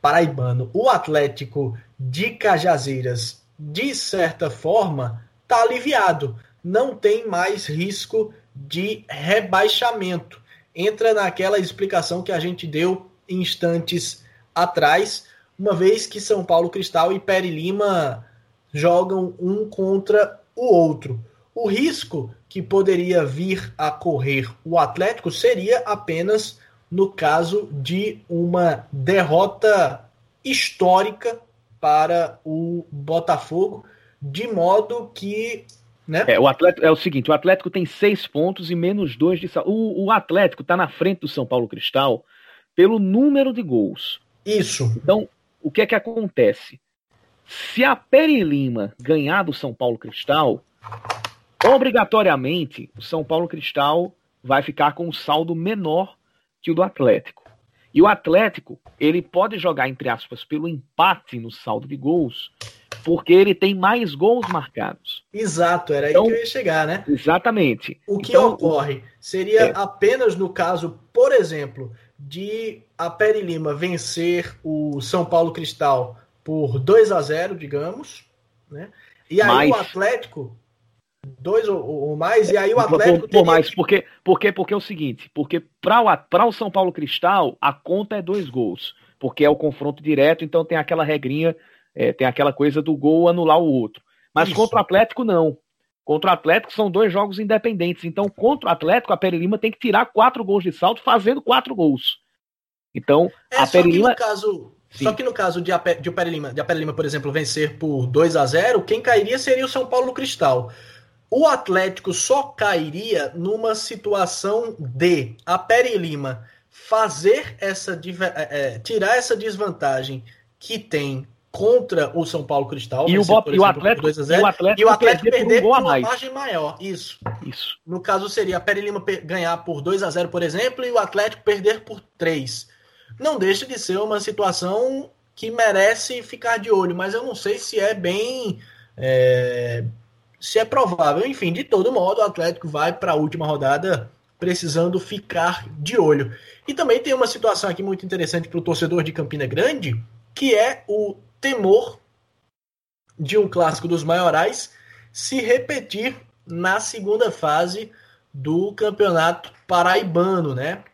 Paraibano. O Atlético de Cajazeiras, de certa forma, está aliviado. Não tem mais risco de rebaixamento. Entra naquela explicação que a gente deu instantes atrás, uma vez que São Paulo Cristal e Peri Lima jogam um contra o outro. O risco que poderia vir a correr o Atlético seria apenas no caso de uma derrota histórica para o Botafogo, de modo que. Né? É, o Atlético, é o seguinte: o Atlético tem seis pontos e menos dois de o, o Atlético está na frente do São Paulo Cristal pelo número de gols. Isso. Então, o que é que acontece? Se a Peri Lima ganhar do São Paulo Cristal, obrigatoriamente o São Paulo Cristal vai ficar com um saldo menor que o do Atlético. E o Atlético, ele pode jogar, entre aspas, pelo empate no saldo de gols, porque ele tem mais gols marcados. Exato, era então, aí que eu ia chegar, né? Exatamente. O que então, ocorre seria é, apenas no caso, por exemplo, de a Peri Lima vencer o São Paulo Cristal por 2 a 0 digamos, né? E aí Mas... o Atlético dois ou, ou, mais, e aí o Atlético. Por, por mais, porque, porque, porque é o seguinte: porque para o, o São Paulo Cristal, a conta é dois gols, porque é o confronto direto, então tem aquela regrinha, é, tem aquela coisa do gol anular o outro. Mas Isso. contra o Atlético, não. Contra o Atlético são dois jogos independentes. Então, contra o Atlético, a Peri Lima tem que tirar quatro gols de salto fazendo quatro gols. Então, é, a Peri Lima. Caso, Sim. Só que no caso de, Ape, de, Peri Lima, de Peri Lima, por exemplo, vencer por 2 a 0 quem cairia seria o São Paulo Cristal. O Atlético só cairia numa situação de a Peri Lima fazer essa é, é, tirar essa desvantagem que tem contra o São Paulo Cristal. E, o, e o, Atlético, 0, e o Atlético, e o Atlético perder, por, um por uma margem maior. Isso. Isso. No caso seria a Peri Lima ganhar por 2 a 0 por exemplo, e o Atlético perder por 3. Não deixa de ser uma situação que merece ficar de olho, mas eu não sei se é bem. É, se é provável. Enfim, de todo modo, o Atlético vai para a última rodada precisando ficar de olho. E também tem uma situação aqui muito interessante para o torcedor de Campina Grande, que é o temor de um clássico dos maiorais se repetir na segunda fase do campeonato paraibano, né?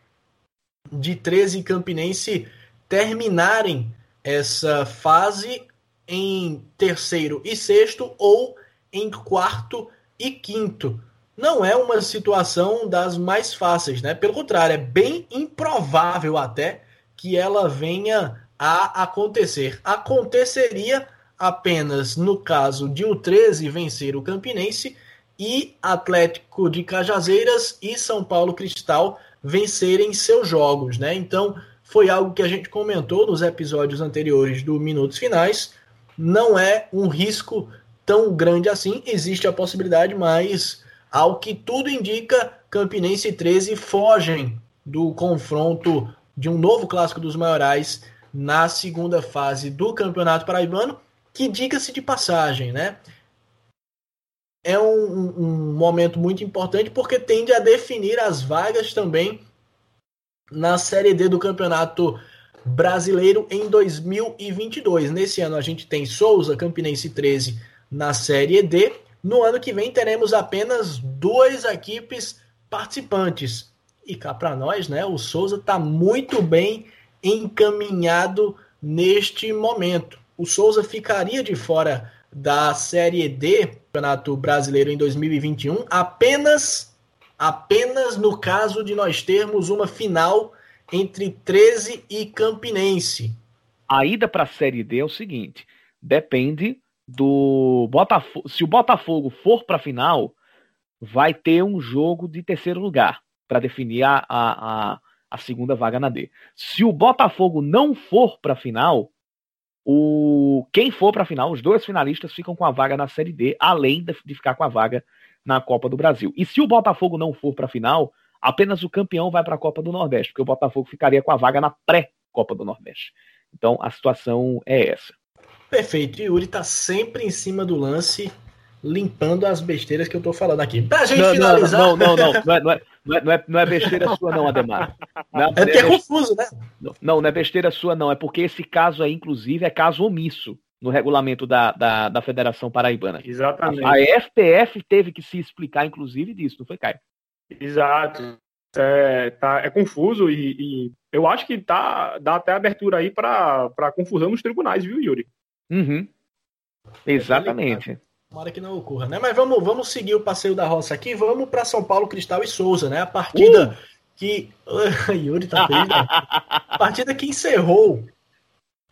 De 13 Campinense terminarem essa fase em terceiro e sexto ou em quarto e quinto. Não é uma situação das mais fáceis, né? Pelo contrário, é bem improvável até que ela venha a acontecer. Aconteceria apenas no caso de o 13 vencer o Campinense e Atlético de Cajazeiras e São Paulo Cristal vencerem seus jogos, né? Então, foi algo que a gente comentou nos episódios anteriores do Minutos Finais. Não é um risco tão grande assim, existe a possibilidade, mas ao que tudo indica, Campinense e 13 fogem do confronto de um novo clássico dos maiorais na segunda fase do Campeonato Paraibano, que diga-se de passagem, né? É um, um momento muito importante porque tende a definir as vagas também na Série D do Campeonato Brasileiro em 2022. Nesse ano a gente tem Souza, Campinense 13 na Série D. No ano que vem teremos apenas duas equipes participantes. E cá para nós, né, o Souza está muito bem encaminhado neste momento. O Souza ficaria de fora da Série D, Campeonato Brasileiro em 2021, apenas apenas no caso de nós termos uma final entre 13 e Campinense. A ida para a Série D é o seguinte: depende do Botafogo. Se o Botafogo for para a final, vai ter um jogo de terceiro lugar para definir a, a, a, segunda vaga na D. Se o Botafogo não for para a final, o quem for para a final, os dois finalistas ficam com a vaga na Série D, além de, ficar com a vaga na Copa do Brasil. E se o Botafogo não for para a final, apenas o campeão vai para a Copa do Nordeste, porque o Botafogo ficaria com a vaga na pré-Copa do Nordeste. Então a situação é essa. Perfeito. Yuri está sempre em cima do lance, limpando as besteiras que eu estou falando aqui. Pra gente não, finalizar. Não, não, não, não, não, é, não, é, não, é, não é besteira sua, não, Ademar. Não é, é, é confuso, né? Não, não é besteira sua, não. É porque esse caso aí, inclusive, é caso omisso no regulamento da, da, da Federação Paraibana. Exatamente. A, a FPF teve que se explicar, inclusive, disso, não foi, Caio? Exato. É, tá, é confuso e, e, eu acho que tá, dá até abertura aí para confusão nos tribunais, viu, Yuri? Uhum. Exatamente. Tomara que não ocorra, né? Mas vamos, vamos seguir o passeio da roça aqui. Vamos para São Paulo, Cristal e Souza, né? A partida uh! que. (laughs) Yuri tá feliz, né? A partida que encerrou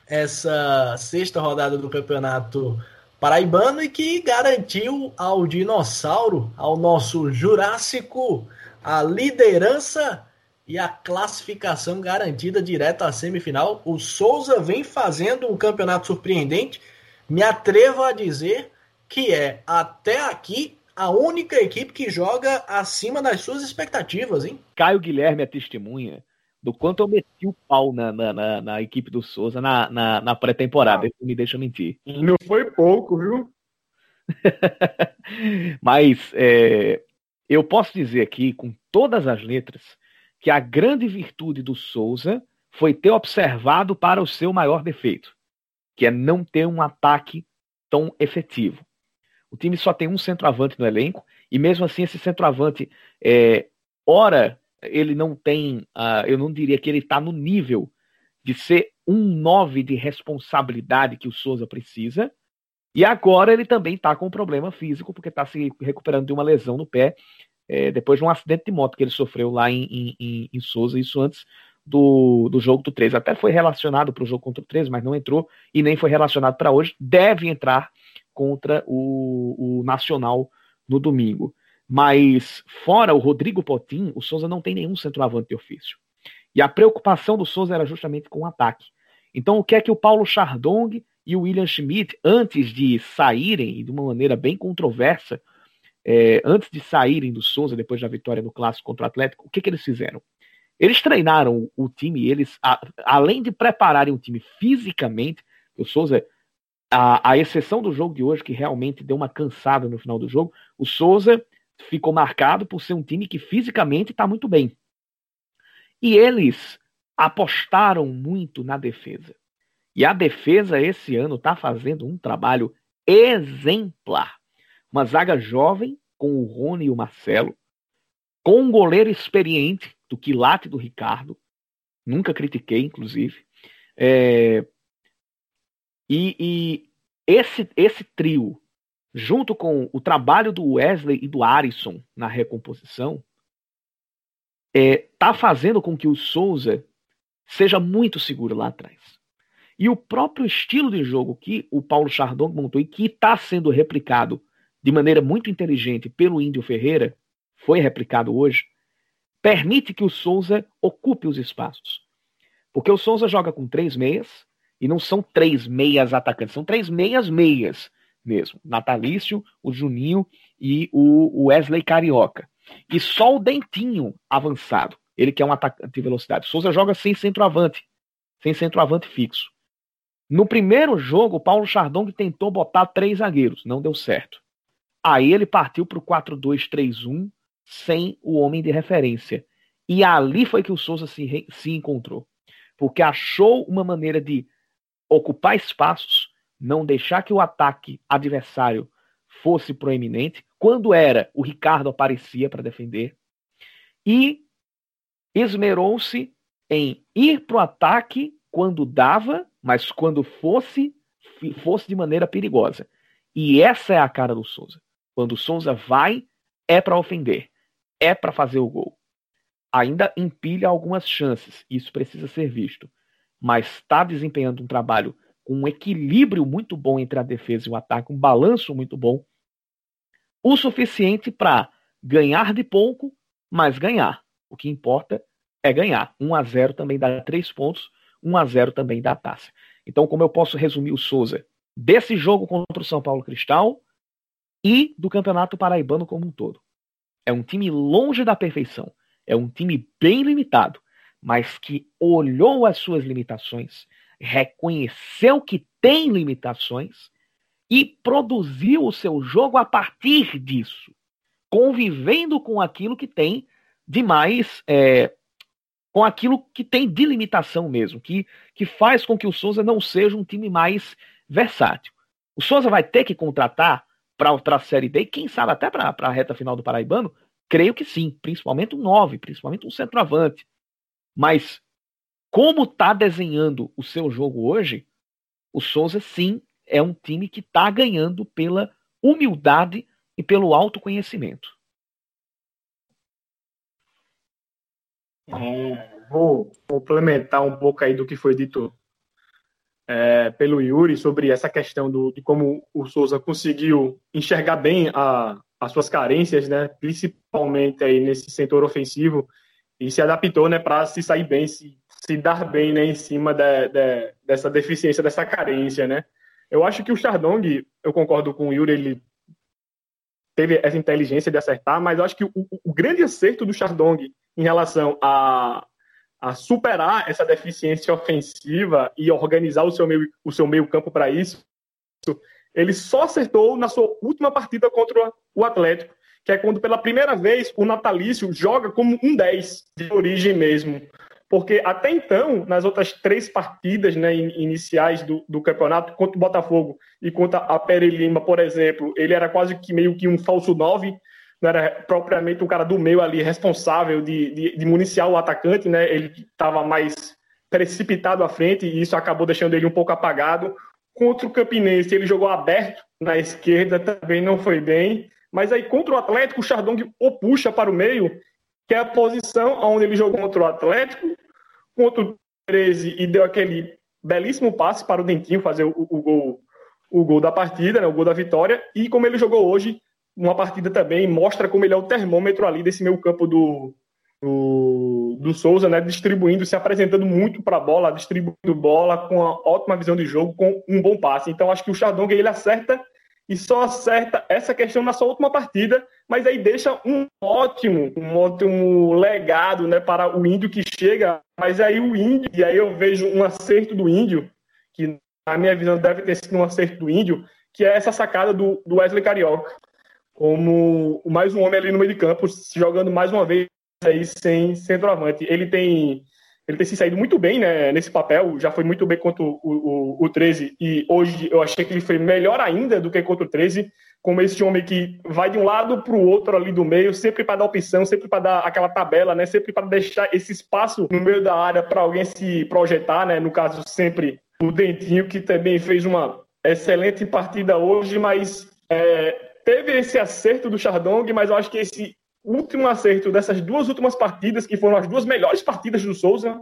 essa sexta rodada do campeonato paraibano e que garantiu ao dinossauro, ao nosso Jurássico, a liderança e a classificação garantida direto à semifinal. O Souza vem fazendo um campeonato surpreendente. Me atrevo a dizer que é, até aqui, a única equipe que joga acima das suas expectativas, hein? Caio Guilherme é testemunha do quanto eu meti o pau na, na, na, na equipe do Souza na, na, na pré-temporada. Isso me deixa mentir. Não foi pouco, viu? (laughs) Mas é, eu posso dizer aqui, com todas as letras, que a grande virtude do Souza foi ter observado para o seu maior defeito, que é não ter um ataque tão efetivo. O time só tem um centroavante no elenco, e mesmo assim esse centroavante, é, ora ele não tem, uh, eu não diria que ele está no nível de ser um nove de responsabilidade que o Souza precisa. E agora ele também está com um problema físico, porque está se recuperando de uma lesão no pé, é, depois de um acidente de moto que ele sofreu lá em, em, em Souza, isso antes do, do jogo do 13. Até foi relacionado para o jogo contra o 13, mas não entrou e nem foi relacionado para hoje. Deve entrar contra o, o Nacional no domingo. Mas, fora o Rodrigo Potim, o Souza não tem nenhum centroavante de ofício. E a preocupação do Souza era justamente com o ataque. Então, o que é que o Paulo Chardong e o William Schmidt, antes de saírem, e de uma maneira bem controversa, é, antes de saírem do Souza, depois da vitória no Clássico contra o Atlético, o que, que eles fizeram? Eles treinaram o time, eles, a, além de prepararem o time fisicamente, o Souza, a, a exceção do jogo de hoje, que realmente deu uma cansada no final do jogo, o Souza ficou marcado por ser um time que fisicamente está muito bem. E eles apostaram muito na defesa. E a defesa esse ano está fazendo um trabalho exemplar. Uma zaga jovem, com o Rony e o Marcelo, com um goleiro experiente do quilate do Ricardo, nunca critiquei, inclusive. É... E, e esse, esse trio, junto com o trabalho do Wesley e do Arisson na recomposição, é, tá fazendo com que o Souza seja muito seguro lá atrás. E o próprio estilo de jogo que o Paulo Chardon montou e que está sendo replicado de maneira muito inteligente pelo Índio Ferreira, foi replicado hoje, permite que o Souza ocupe os espaços. Porque o Souza joga com três meias, e não são três meias atacantes, são três meias meias mesmo. Natalício, o Juninho e o Wesley Carioca. E só o Dentinho avançado. Ele que é um atacante de velocidade. Souza joga sem centroavante. Sem centroavante fixo. No primeiro jogo, o Paulo Chardong tentou botar três zagueiros. Não deu certo. Aí ele partiu para o 4-2-3-1 sem o homem de referência. E ali foi que o Souza se, se encontrou. Porque achou uma maneira de ocupar espaços, não deixar que o ataque adversário fosse proeminente. Quando era, o Ricardo aparecia para defender. E esmerou-se em ir para o ataque quando dava, mas quando fosse, fosse de maneira perigosa. E essa é a cara do Souza. Quando o Souza vai, é para ofender, é para fazer o gol. Ainda empilha algumas chances, isso precisa ser visto mas está desempenhando um trabalho com um equilíbrio muito bom entre a defesa e o ataque, um balanço muito bom, o suficiente para ganhar de pouco, mas ganhar. O que importa é ganhar. 1 a 0 também dá 3 pontos, 1 a 0 também dá taça. Então, como eu posso resumir o Souza desse jogo contra o São Paulo Cristal e do Campeonato Paraibano como um todo? É um time longe da perfeição, é um time bem limitado, mas que olhou as suas limitações, reconheceu que tem limitações e produziu o seu jogo a partir disso, convivendo com aquilo que tem de mais. É, com aquilo que tem de limitação mesmo, que, que faz com que o Souza não seja um time mais versátil. O Souza vai ter que contratar para outra Série D, quem sabe até para a reta final do Paraibano? Creio que sim, principalmente um 9, principalmente um centroavante. Mas como está desenhando o seu jogo hoje, o Souza sim é um time que está ganhando pela humildade e pelo autoconhecimento. É, vou complementar um pouco aí do que foi dito é, pelo Yuri sobre essa questão do, de como o Souza conseguiu enxergar bem a, as suas carências, né, principalmente aí nesse setor ofensivo e se adaptou, né, para se sair bem, se, se dar bem, né, em cima de, de, dessa deficiência, dessa carência, né. Eu acho que o Chardong, eu concordo com o Yuri, ele teve essa inteligência de acertar, mas eu acho que o, o grande acerto do Chardong em relação a, a superar essa deficiência ofensiva e organizar o seu meio, o seu meio campo para isso, ele só acertou na sua última partida contra o Atlético, que é quando pela primeira vez o Natalício joga como um 10 de origem mesmo. Porque até então, nas outras três partidas né, iniciais do, do campeonato, contra o Botafogo e contra a Pere Lima, por exemplo, ele era quase que meio que um falso 9, não era propriamente um cara do meio ali responsável de, de, de municiar o atacante, né? Ele estava mais precipitado à frente e isso acabou deixando ele um pouco apagado. Contra o Campinense, ele jogou aberto na esquerda, também não foi bem. Mas aí contra o Atlético, o Chardong o puxa para o meio, que é a posição onde ele jogou contra o Atlético, contra o 13 e deu aquele belíssimo passe para o Dentinho fazer o, o gol, o gol da partida, né, o gol da vitória, e como ele jogou hoje, uma partida também mostra como ele é o termômetro ali desse meio campo do, do, do Souza, né, distribuindo, se apresentando muito para a bola, distribuindo bola com uma ótima visão de jogo, com um bom passe. Então acho que o Chardong ele acerta e só acerta essa questão na sua última partida, mas aí deixa um ótimo, um ótimo legado né, para o índio que chega. Mas aí o índio, e aí eu vejo um acerto do índio, que na minha visão deve ter sido um acerto do índio, que é essa sacada do, do Wesley Carioca, como mais um homem ali no meio de campo, jogando mais uma vez aí sem centroavante. Ele tem ele tem se saído muito bem né, nesse papel, já foi muito bem contra o, o, o 13, e hoje eu achei que ele foi melhor ainda do que contra o 13, como esse homem que vai de um lado para o outro ali do meio, sempre para dar opção, sempre para dar aquela tabela, né, sempre para deixar esse espaço no meio da área para alguém se projetar, né, no caso sempre o Dentinho, que também fez uma excelente partida hoje, mas é, teve esse acerto do Chardong, mas eu acho que esse último acerto dessas duas últimas partidas, que foram as duas melhores partidas do Souza,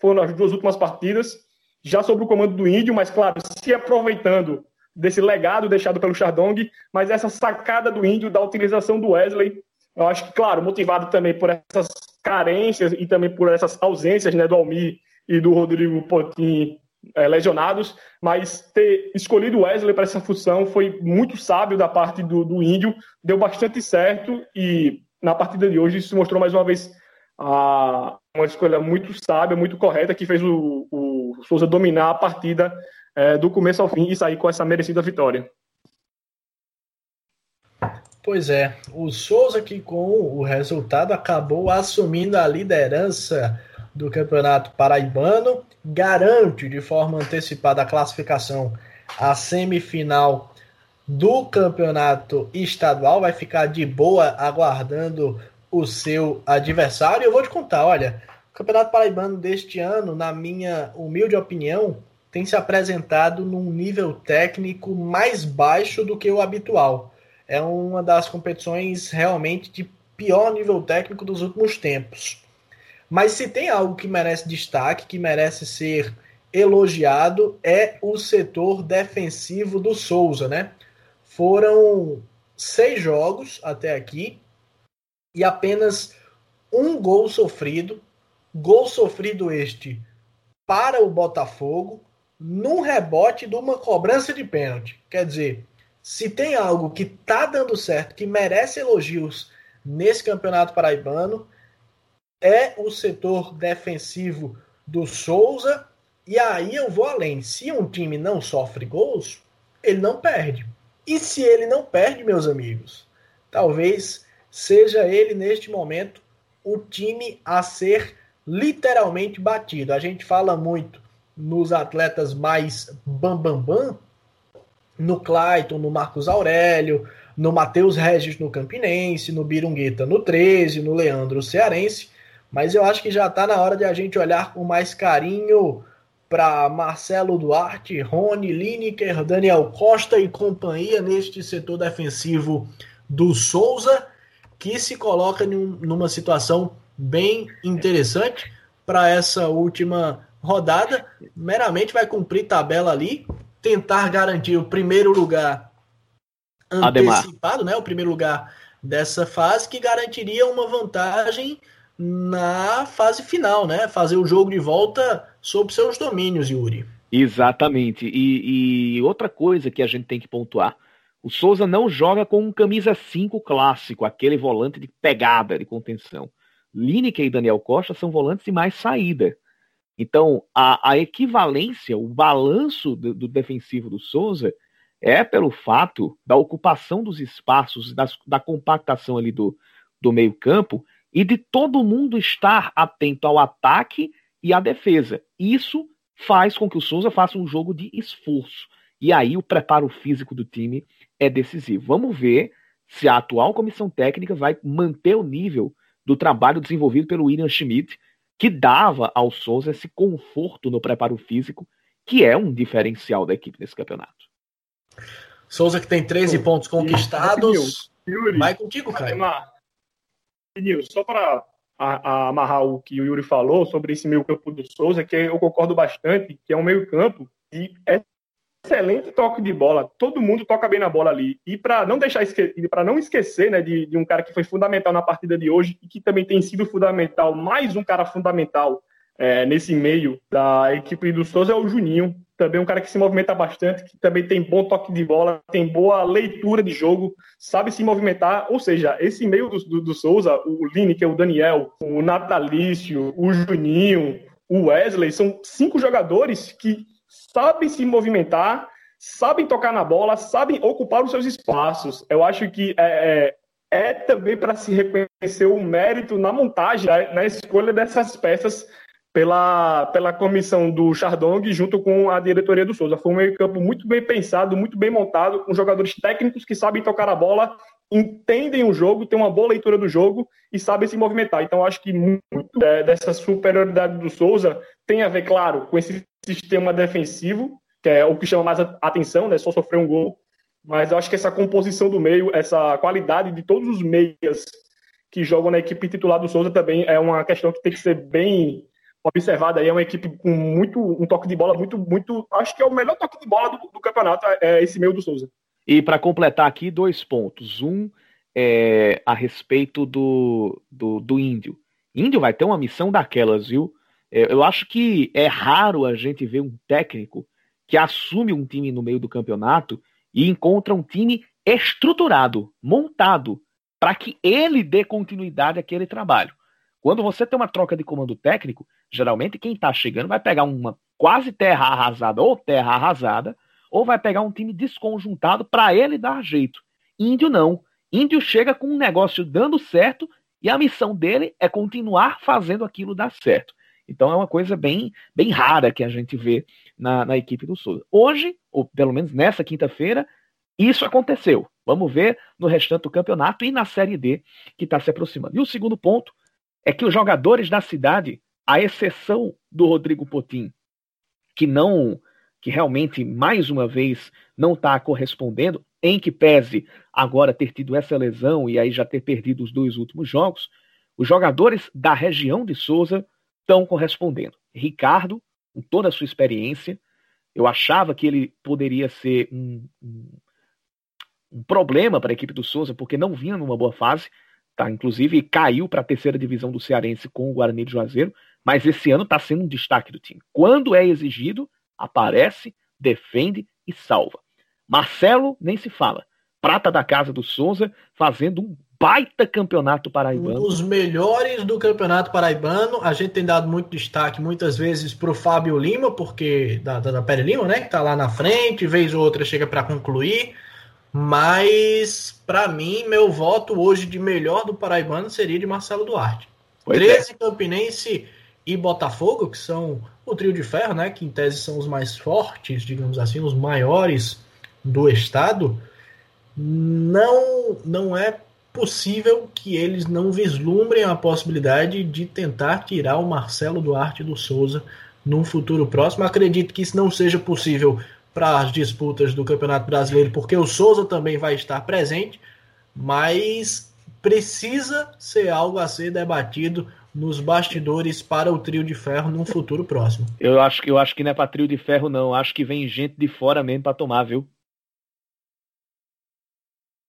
foram as duas últimas partidas, já sob o comando do Índio, mas claro, se aproveitando desse legado deixado pelo Chardong, mas essa sacada do Índio da utilização do Wesley, eu acho que, claro, motivado também por essas carências e também por essas ausências né, do Almir e do Rodrigo Potin é, lesionados, mas ter escolhido o Wesley para essa função foi muito sábio da parte do, do Índio, deu bastante certo e na partida de hoje se mostrou mais uma vez a, uma escolha muito sábia, muito correta, que fez o, o Souza dominar a partida é, do começo ao fim e sair com essa merecida vitória. Pois é, o Souza que com o resultado acabou assumindo a liderança do Campeonato Paraibano, garante de forma antecipada a classificação à semifinal do campeonato estadual, vai ficar de boa aguardando o seu adversário. Eu vou te contar, olha, o Campeonato Paraibano deste ano, na minha humilde opinião, tem se apresentado num nível técnico mais baixo do que o habitual. É uma das competições realmente de pior nível técnico dos últimos tempos. Mas se tem algo que merece destaque, que merece ser elogiado, é o setor defensivo do Souza, né? Foram seis jogos até aqui e apenas um gol sofrido. Gol sofrido este para o Botafogo num rebote de uma cobrança de pênalti. Quer dizer, se tem algo que tá dando certo, que merece elogios nesse campeonato paraibano, é o setor defensivo do Souza. E aí eu vou além. Se um time não sofre gols, ele não perde. E se ele não perde, meus amigos, talvez seja ele neste momento o time a ser literalmente batido. A gente fala muito nos atletas mais bambambam, bam, bam, no Clayton, no Marcos Aurélio, no Matheus Regis no Campinense, no Birungueta no 13, no Leandro Cearense, mas eu acho que já está na hora de a gente olhar com mais carinho para Marcelo Duarte, Rony Lineker, Daniel Costa e companhia neste setor defensivo do Souza, que se coloca numa situação bem interessante para essa última rodada. Meramente vai cumprir tabela ali, tentar garantir o primeiro lugar antecipado, Ademar. né? O primeiro lugar dessa fase que garantiria uma vantagem na fase final, né? Fazer o jogo de volta sob seus domínios, Yuri. Exatamente. E, e, outra coisa que a gente tem que pontuar: o Souza não joga com um camisa 5 clássico, aquele volante de pegada, de contenção. Lineker e Daniel Costa são volantes de mais saída. Então, a, a equivalência, o balanço do, do, defensivo do Souza é pelo fato da ocupação dos espaços, das, da compactação ali do, do meio-campo e de todo mundo estar atento ao ataque e à defesa. Isso faz com que o Souza faça um jogo de esforço. E aí o preparo físico do time é decisivo. Vamos ver se a atual comissão técnica vai manter o nível do trabalho desenvolvido pelo William Schmidt, que dava ao Souza esse conforto no preparo físico, que é um diferencial da equipe nesse campeonato. Souza que tem 13 pontos conquistados. Vai contigo, Caio. Só para amarrar o que o Yuri falou sobre esse meio campo do Souza, que eu concordo bastante, que é um meio campo e é excelente toque de bola. Todo mundo toca bem na bola ali. E para não deixar para não esquecer, né, de, de, um cara que foi fundamental na partida de hoje e que também tem sido fundamental, mais um cara fundamental é, nesse meio da equipe do Souza é o Juninho, também um cara que se movimenta bastante, que também tem bom toque de bola, tem boa leitura de jogo, sabe se movimentar. Ou seja, esse meio do, do, do Souza, o Lineker, o Daniel, o Natalício, o Juninho, o Wesley, são cinco jogadores que sabem se movimentar, sabem tocar na bola, sabem ocupar os seus espaços. Eu acho que é, é, é também para se reconhecer o mérito na montagem, né, na escolha dessas peças pela, pela comissão do Chardong junto com a diretoria do Souza. Foi um meio-campo muito bem pensado, muito bem montado, com jogadores técnicos que sabem tocar a bola, entendem o jogo, têm uma boa leitura do jogo e sabem se movimentar. Então, acho que muito é, dessa superioridade do Souza tem a ver, claro, com esse sistema defensivo, que é o que chama mais atenção, né? Só sofrer um gol. Mas eu acho que essa composição do meio, essa qualidade de todos os meias que jogam na equipe titular do Souza também é uma questão que tem que ser bem observado aí, é uma equipe com muito um toque de bola muito, muito. Acho que é o melhor toque de bola do, do campeonato, é, é esse meio do Souza. E para completar aqui, dois pontos. Um é a respeito do, do, do Índio. Índio vai ter uma missão daquelas, viu? É, eu acho que é raro a gente ver um técnico que assume um time no meio do campeonato e encontra um time estruturado, montado, para que ele dê continuidade àquele trabalho. Quando você tem uma troca de comando técnico, geralmente quem está chegando vai pegar uma quase terra arrasada ou terra arrasada, ou vai pegar um time desconjuntado para ele dar jeito. Índio não. Índio chega com um negócio dando certo e a missão dele é continuar fazendo aquilo dar certo. Então é uma coisa bem, bem rara que a gente vê na, na equipe do Souza. Hoje, ou pelo menos nessa quinta-feira, isso aconteceu. Vamos ver no restante do campeonato e na Série D que está se aproximando. E o segundo ponto é que os jogadores da cidade, à exceção do Rodrigo Potim, que não, que realmente mais uma vez não está correspondendo, em que pese agora ter tido essa lesão e aí já ter perdido os dois últimos jogos, os jogadores da região de Souza estão correspondendo. Ricardo, com toda a sua experiência, eu achava que ele poderia ser um, um, um problema para a equipe do Souza, porque não vinha numa boa fase, Tá? Inclusive caiu para a terceira divisão do Cearense com o Guarani de Juazeiro, mas esse ano está sendo um destaque do time. Quando é exigido, aparece, defende e salva. Marcelo nem se fala. Prata da casa do Souza, fazendo um baita campeonato paraibano. Um dos melhores do campeonato paraibano. A gente tem dado muito destaque muitas vezes para o Fábio Lima, porque da, da, da Pere Lima, né? Que está lá na frente, vez ou outra chega para concluir. Mas, para mim, meu voto hoje de melhor do Paraibano seria de Marcelo Duarte. Pois 13 é. Campinense e Botafogo, que são o trio de ferro, né? Que em tese são os mais fortes, digamos assim, os maiores do estado. Não, não é possível que eles não vislumbrem a possibilidade de tentar tirar o Marcelo Duarte do Souza num futuro próximo. Acredito que isso não seja possível para as disputas do Campeonato Brasileiro, porque o Souza também vai estar presente, mas precisa ser algo a ser debatido nos bastidores para o trio de ferro num futuro próximo. Eu acho que eu acho que não é para trio de ferro não, acho que vem gente de fora mesmo para tomar, viu?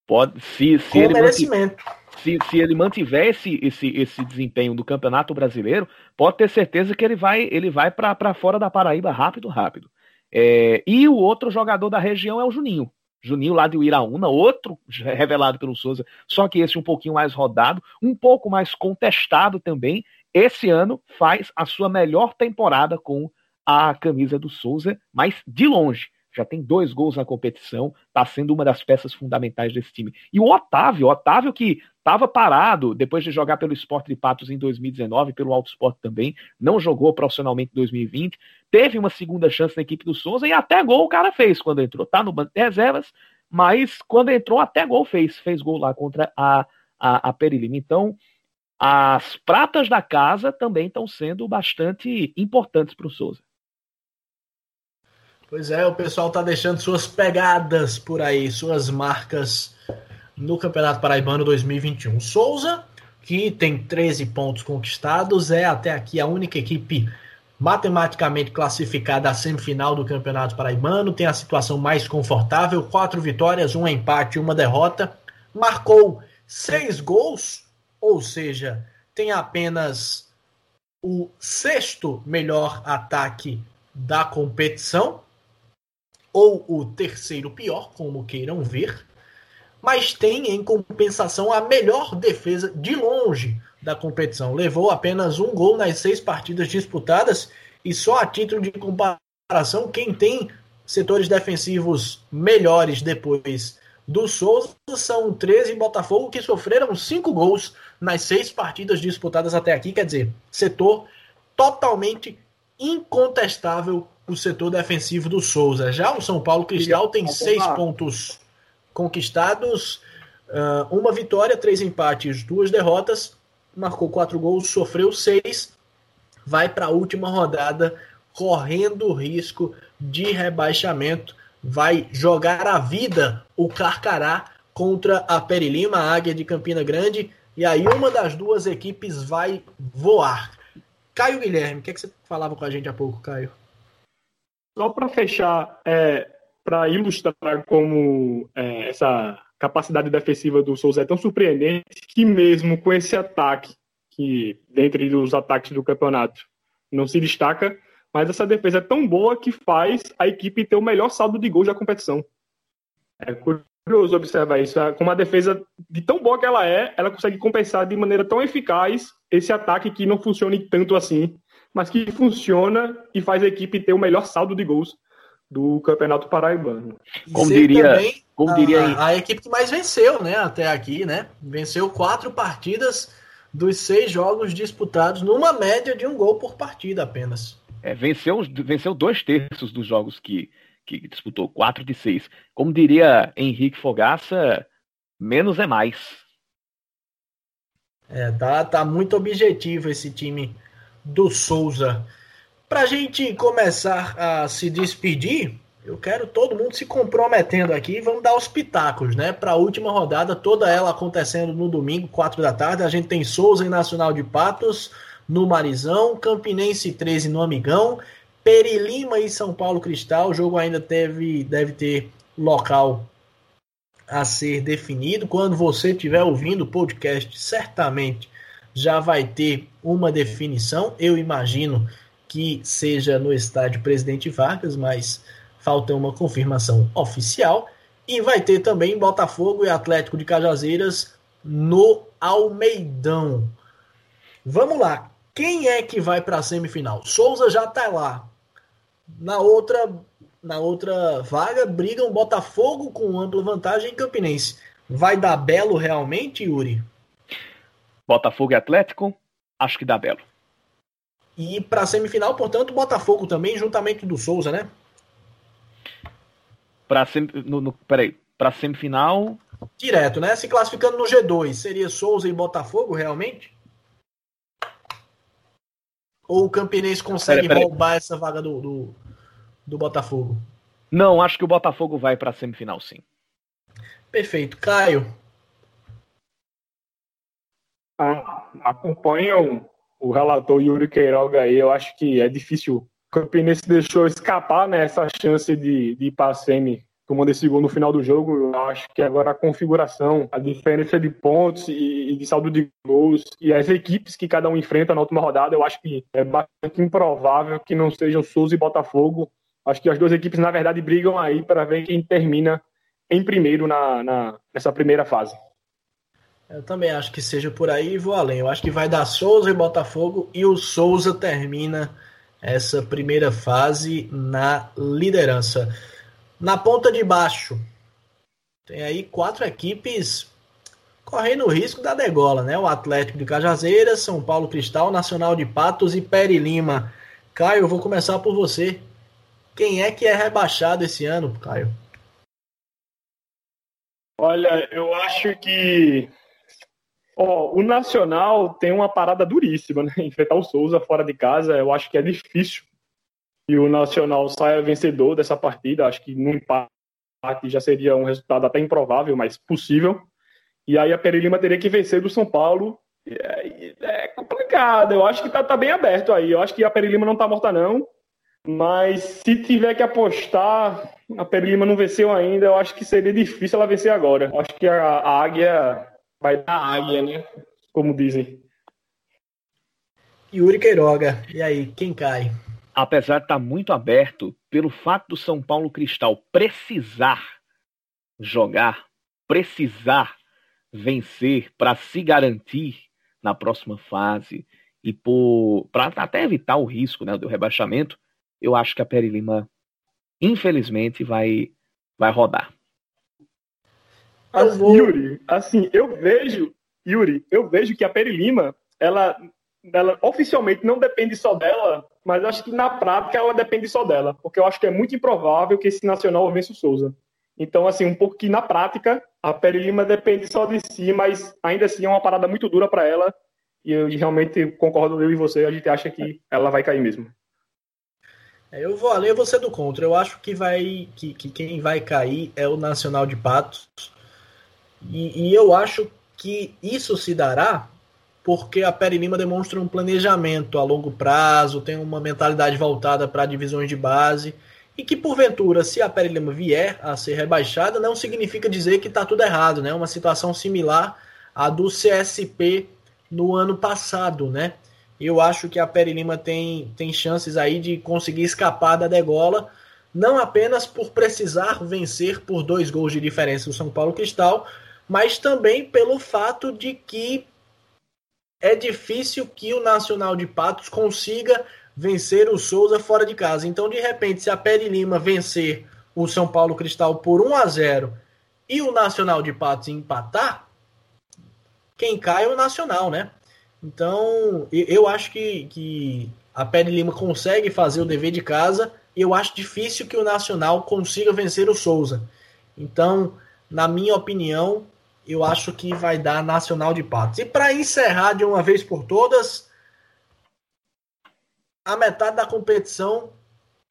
Pode se se ele merecimento. Se, se ele mantiver esse, esse, esse desempenho do Campeonato Brasileiro, pode ter certeza que ele vai ele vai para fora da Paraíba rápido, rápido. É, e o outro jogador da região é o Juninho. Juninho lá de Uiraúna, outro revelado pelo Souza, só que esse um pouquinho mais rodado, um pouco mais contestado também. Esse ano faz a sua melhor temporada com a camisa do Souza, mas de longe já tem dois gols na competição, está sendo uma das peças fundamentais desse time. E o Otávio, o Otávio que estava parado depois de jogar pelo Sport de Patos em 2019, pelo Alto Sport também, não jogou profissionalmente em 2020, teve uma segunda chance na equipe do Souza e até gol o cara fez quando entrou. Tá no banco de reservas, mas quando entrou até gol fez, fez gol lá contra a, a, a Perilima. Então, as pratas da casa também estão sendo bastante importantes para o Souza. Pois é, o pessoal tá deixando suas pegadas por aí, suas marcas no Campeonato Paraibano 2021. Souza, que tem 13 pontos conquistados, é até aqui a única equipe matematicamente classificada à semifinal do Campeonato Paraibano, tem a situação mais confortável, quatro vitórias, um empate uma derrota, marcou seis gols, ou seja, tem apenas o sexto melhor ataque da competição, ou o terceiro pior, como queiram ver, mas tem em compensação a melhor defesa de longe da competição. Levou apenas um gol nas seis partidas disputadas e só a título de comparação, quem tem setores defensivos melhores depois do Souza são 13 Botafogo que sofreram cinco gols nas seis partidas disputadas até aqui. Quer dizer, setor totalmente incontestável o setor defensivo do Souza. Já o São Paulo Cristal tem seis pontos conquistados, uh, uma vitória, três empates, duas derrotas, marcou quatro gols, sofreu seis, vai para a última rodada correndo o risco de rebaixamento, vai jogar a vida o Carcará contra a Perilima, a Águia de Campina Grande, e aí uma das duas equipes vai voar. Caio Guilherme, o que, é que você falava com a gente há pouco, Caio? Só para fechar, é, para ilustrar como é, essa capacidade defensiva do Souza é tão surpreendente que mesmo com esse ataque, que dentre os ataques do campeonato não se destaca, mas essa defesa é tão boa que faz a equipe ter o melhor saldo de gols da competição. É curioso observar isso. Com uma defesa de tão boa que ela é, ela consegue compensar de maneira tão eficaz esse ataque que não funcione tanto assim, mas que funciona e faz a equipe ter o melhor saldo de gols do Campeonato Paraibano. Como diria, como diria a, a, equipe que mais venceu, né, até aqui, né? Venceu quatro partidas dos seis jogos disputados numa média de um gol por partida apenas. É, venceu, venceu dois terços dos jogos que, que disputou, quatro de seis. Como diria Henrique Fogaça, menos é mais. É, tá, tá muito objetivo esse time do Souza. Para a gente começar a se despedir, eu quero todo mundo se comprometendo aqui. Vamos dar os pitacos, né? Para a última rodada, toda ela acontecendo no domingo, 4 da tarde. A gente tem Souza e Nacional de Patos no Marizão, Campinense 13 no Amigão, Perilima e São Paulo Cristal. O jogo ainda teve, deve ter local a ser definido. Quando você estiver ouvindo o podcast, certamente já vai ter uma definição. Eu imagino que seja no estádio Presidente Vargas, mas falta uma confirmação oficial. E vai ter também Botafogo e Atlético de Cajazeiras no Almeidão. Vamos lá. Quem é que vai para a semifinal? Souza já está lá. Na outra, na outra vaga, brigam Botafogo com ampla vantagem em Campinense. Vai dar belo realmente, Yuri? Botafogo e Atlético? Acho que dá belo. E para a semifinal, portanto, Botafogo também, juntamente do Souza, né? Para sem... no, no, peraí, para semifinal. Direto, né? Se classificando no G2, seria Souza e Botafogo realmente? Ou o Campinense consegue pera, pera roubar essa vaga do, do, do, Botafogo? Não, acho que o Botafogo vai para a semifinal, sim. Perfeito. Caio? Ah, acompanham o relator Yuri Queiroga aí, eu acho que é difícil. O Campinense deixou escapar né, essa chance de, de ir para a semi tomando esse gol no final do jogo. Eu acho que agora a configuração, a diferença de pontos e, e, de saldo de gols e as equipes que cada um enfrenta na última rodada, eu acho que é bastante improvável que não sejam Souza e Botafogo. Acho que as duas equipes, na verdade, brigam aí para ver quem termina em primeiro na, na, nessa primeira fase. Eu também acho que seja por aí e vou além. Eu acho que vai dar Souza e Botafogo e o Souza termina essa primeira fase na liderança. Na ponta de baixo, tem aí quatro equipes correndo o risco da degola, né? O Atlético de Cajazeiras, São Paulo Cristal, Nacional de Patos e Peri Lima. Caio, eu vou começar por você. Quem é que é rebaixado esse ano, Caio? Olha, eu acho que Oh, o Nacional tem uma parada duríssima, né? (laughs) Enfrentar o Souza fora de casa, eu acho que é difícil. E o Nacional saia vencedor dessa partida. Acho que no empate já seria um resultado até improvável, mas possível. E aí a Perilima teria que vencer do São Paulo. É, é complicado. Eu acho que tá, tá, bem aberto aí. Eu acho que a Perilima não tá morta, não. Mas se tiver que apostar, a Perilima não venceu ainda. Eu acho que seria difícil ela vencer agora. Eu acho que a, a Águia vai dar águia, né? Como dizem. Yuri Queiroga. E aí, quem cai? Apesar de estar muito aberto, pelo fato do São Paulo Cristal precisar jogar, precisar vencer para se garantir na próxima fase e para até evitar o risco né, do rebaixamento, eu acho que a Peri Lima, infelizmente, vai, vai rodar. Assim, Yuri, assim, eu vejo, Yuri, eu vejo que a Peri Lima, ela, ela oficialmente não depende só dela, mas acho que na prática ela depende só dela, porque eu acho que é muito improvável que esse Nacional vença o Souza. Então, assim, um pouco que na prática a Peri Lima depende só de si, mas ainda assim é uma parada muito dura para ela. E eu realmente concordo eu e você, a gente acha que ela vai cair mesmo. É, eu vou além, você do contra. Eu acho que vai que, que quem vai cair é o Nacional de Patos. E, e eu acho que isso se dará porque a Peri Lima demonstra um planejamento a longo prazo, tem uma mentalidade voltada para divisões de base e que porventura, se a Peri Lima vier a ser rebaixada, não significa dizer que está tudo errado, né? Uma situação similar à do CSP no ano passado, né? Eu acho que a Peri Lima tem, tem chances aí de conseguir escapar da degola, não apenas por precisar vencer por dois gols de diferença o São Paulo Cristal, mas também pelo fato de que é difícil que o Nacional de Patos consiga vencer o Souza fora de casa. Então, de repente, se a Peri Lima vencer o São Paulo Cristal por 1 a 0 e o Nacional de Patos empatar, quem cai é o Nacional, né? Então, eu acho que, que a Peri Lima consegue fazer o dever de casa e eu acho difícil que o Nacional consiga vencer o Souza. Então, na minha opinião, eu acho que vai dar Nacional de Patos. E para encerrar de uma vez por todas, a metade da competição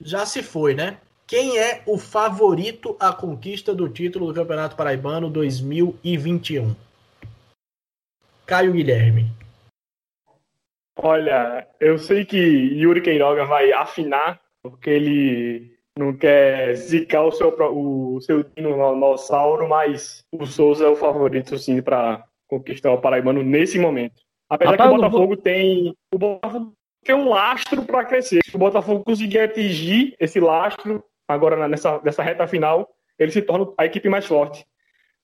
já se foi, né? Quem é o favorito à conquista do título do Campeonato Paraibano 2021? Caio Guilherme. Olha, eu sei que Yuri Queiroga vai afinar, porque ele não quer zicar o seu, o seu dinossauro, mas o Souza é o favorito, sim, para conquistar o Paraibano nesse momento. Apesar Rapaz, que o Botafogo vou... tem. O Botafogo tem um lastro para crescer. Se o Botafogo conseguir atingir esse lastro, agora nessa, nessa reta final, ele se torna a equipe mais forte.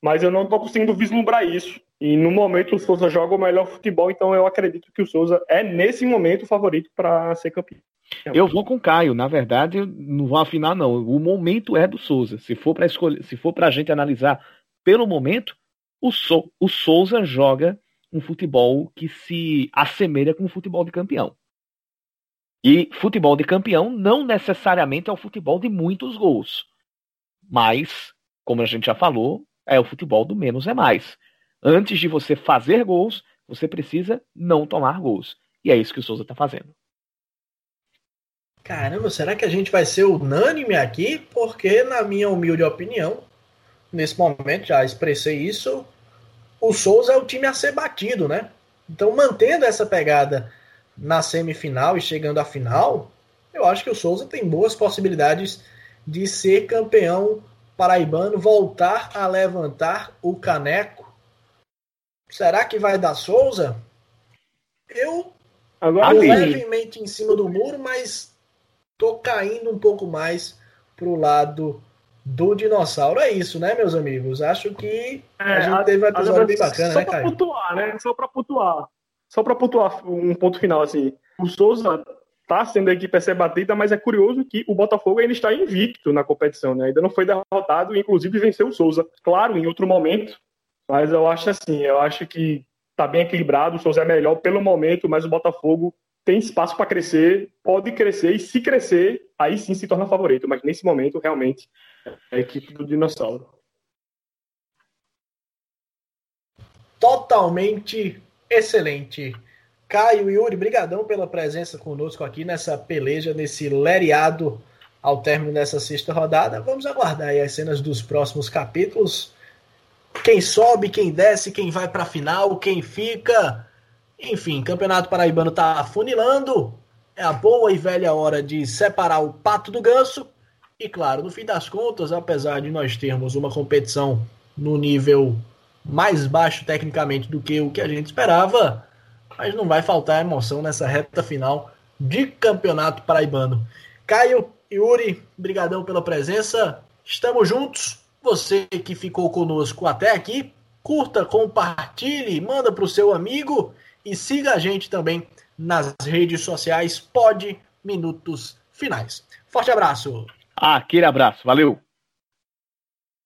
Mas eu não estou conseguindo vislumbrar isso. E no momento o Souza joga o melhor futebol, então eu acredito que o Souza é, nesse momento, o favorito para ser campeão. Eu vou com o Caio. Na verdade, não vou afinar, não. O momento é do Souza. Se for para escolher, se for para a gente analisar pelo momento, o, so, o Souza joga um futebol que se assemelha com o futebol de campeão. E futebol de campeão não necessariamente é o futebol de muitos gols. Mas, como a gente já falou, é o futebol do menos é mais. Antes de você fazer gols, você precisa não tomar gols. E é isso que o Souza está fazendo. Caramba, será que a gente vai ser unânime aqui? Porque, na minha humilde opinião, nesse momento já expressei isso, o Souza é o time a ser batido, né? Então, mantendo essa pegada na semifinal e chegando à final, eu acho que o Souza tem boas possibilidades de ser campeão paraibano, voltar a levantar o caneco. Será que vai dar Souza? Eu Agora, levemente em cima do muro, mas tô caindo um pouco mais pro lado do dinossauro. É isso, né, meus amigos? Acho que a é, gente teve um episódio bem bacana, só né, Caio? Pontuar, né? Só pra pontuar. Só pra pontuar um ponto final, assim. O Souza tá sendo a equipe a ser batida, mas é curioso que o Botafogo ainda está invicto na competição, né? Ainda não foi derrotado, inclusive venceu o Souza. Claro, em outro momento, mas eu acho assim, eu acho que tá bem equilibrado, o Souza é melhor pelo momento, mas o Botafogo tem espaço para crescer, pode crescer, e se crescer, aí sim se torna favorito. Mas nesse momento, realmente, é a equipe do dinossauro. Totalmente excelente. Caio e Yuri, brigadão pela presença conosco aqui nessa peleja, nesse lereado ao término dessa sexta rodada. Vamos aguardar as cenas dos próximos capítulos. Quem sobe, quem desce, quem vai para a final, quem fica enfim, Campeonato Paraibano tá afunilando. É a boa e velha hora de separar o pato do ganso. E claro, no fim das contas, apesar de nós termos uma competição no nível mais baixo tecnicamente do que o que a gente esperava, mas não vai faltar emoção nessa reta final de campeonato paraibano. Caio, Yuri, brigadão pela presença. Estamos juntos. Você que ficou conosco até aqui, curta, compartilhe, manda para o seu amigo e siga a gente também nas redes sociais. Pode Minutos Finais. Forte abraço. Aquele abraço. Valeu.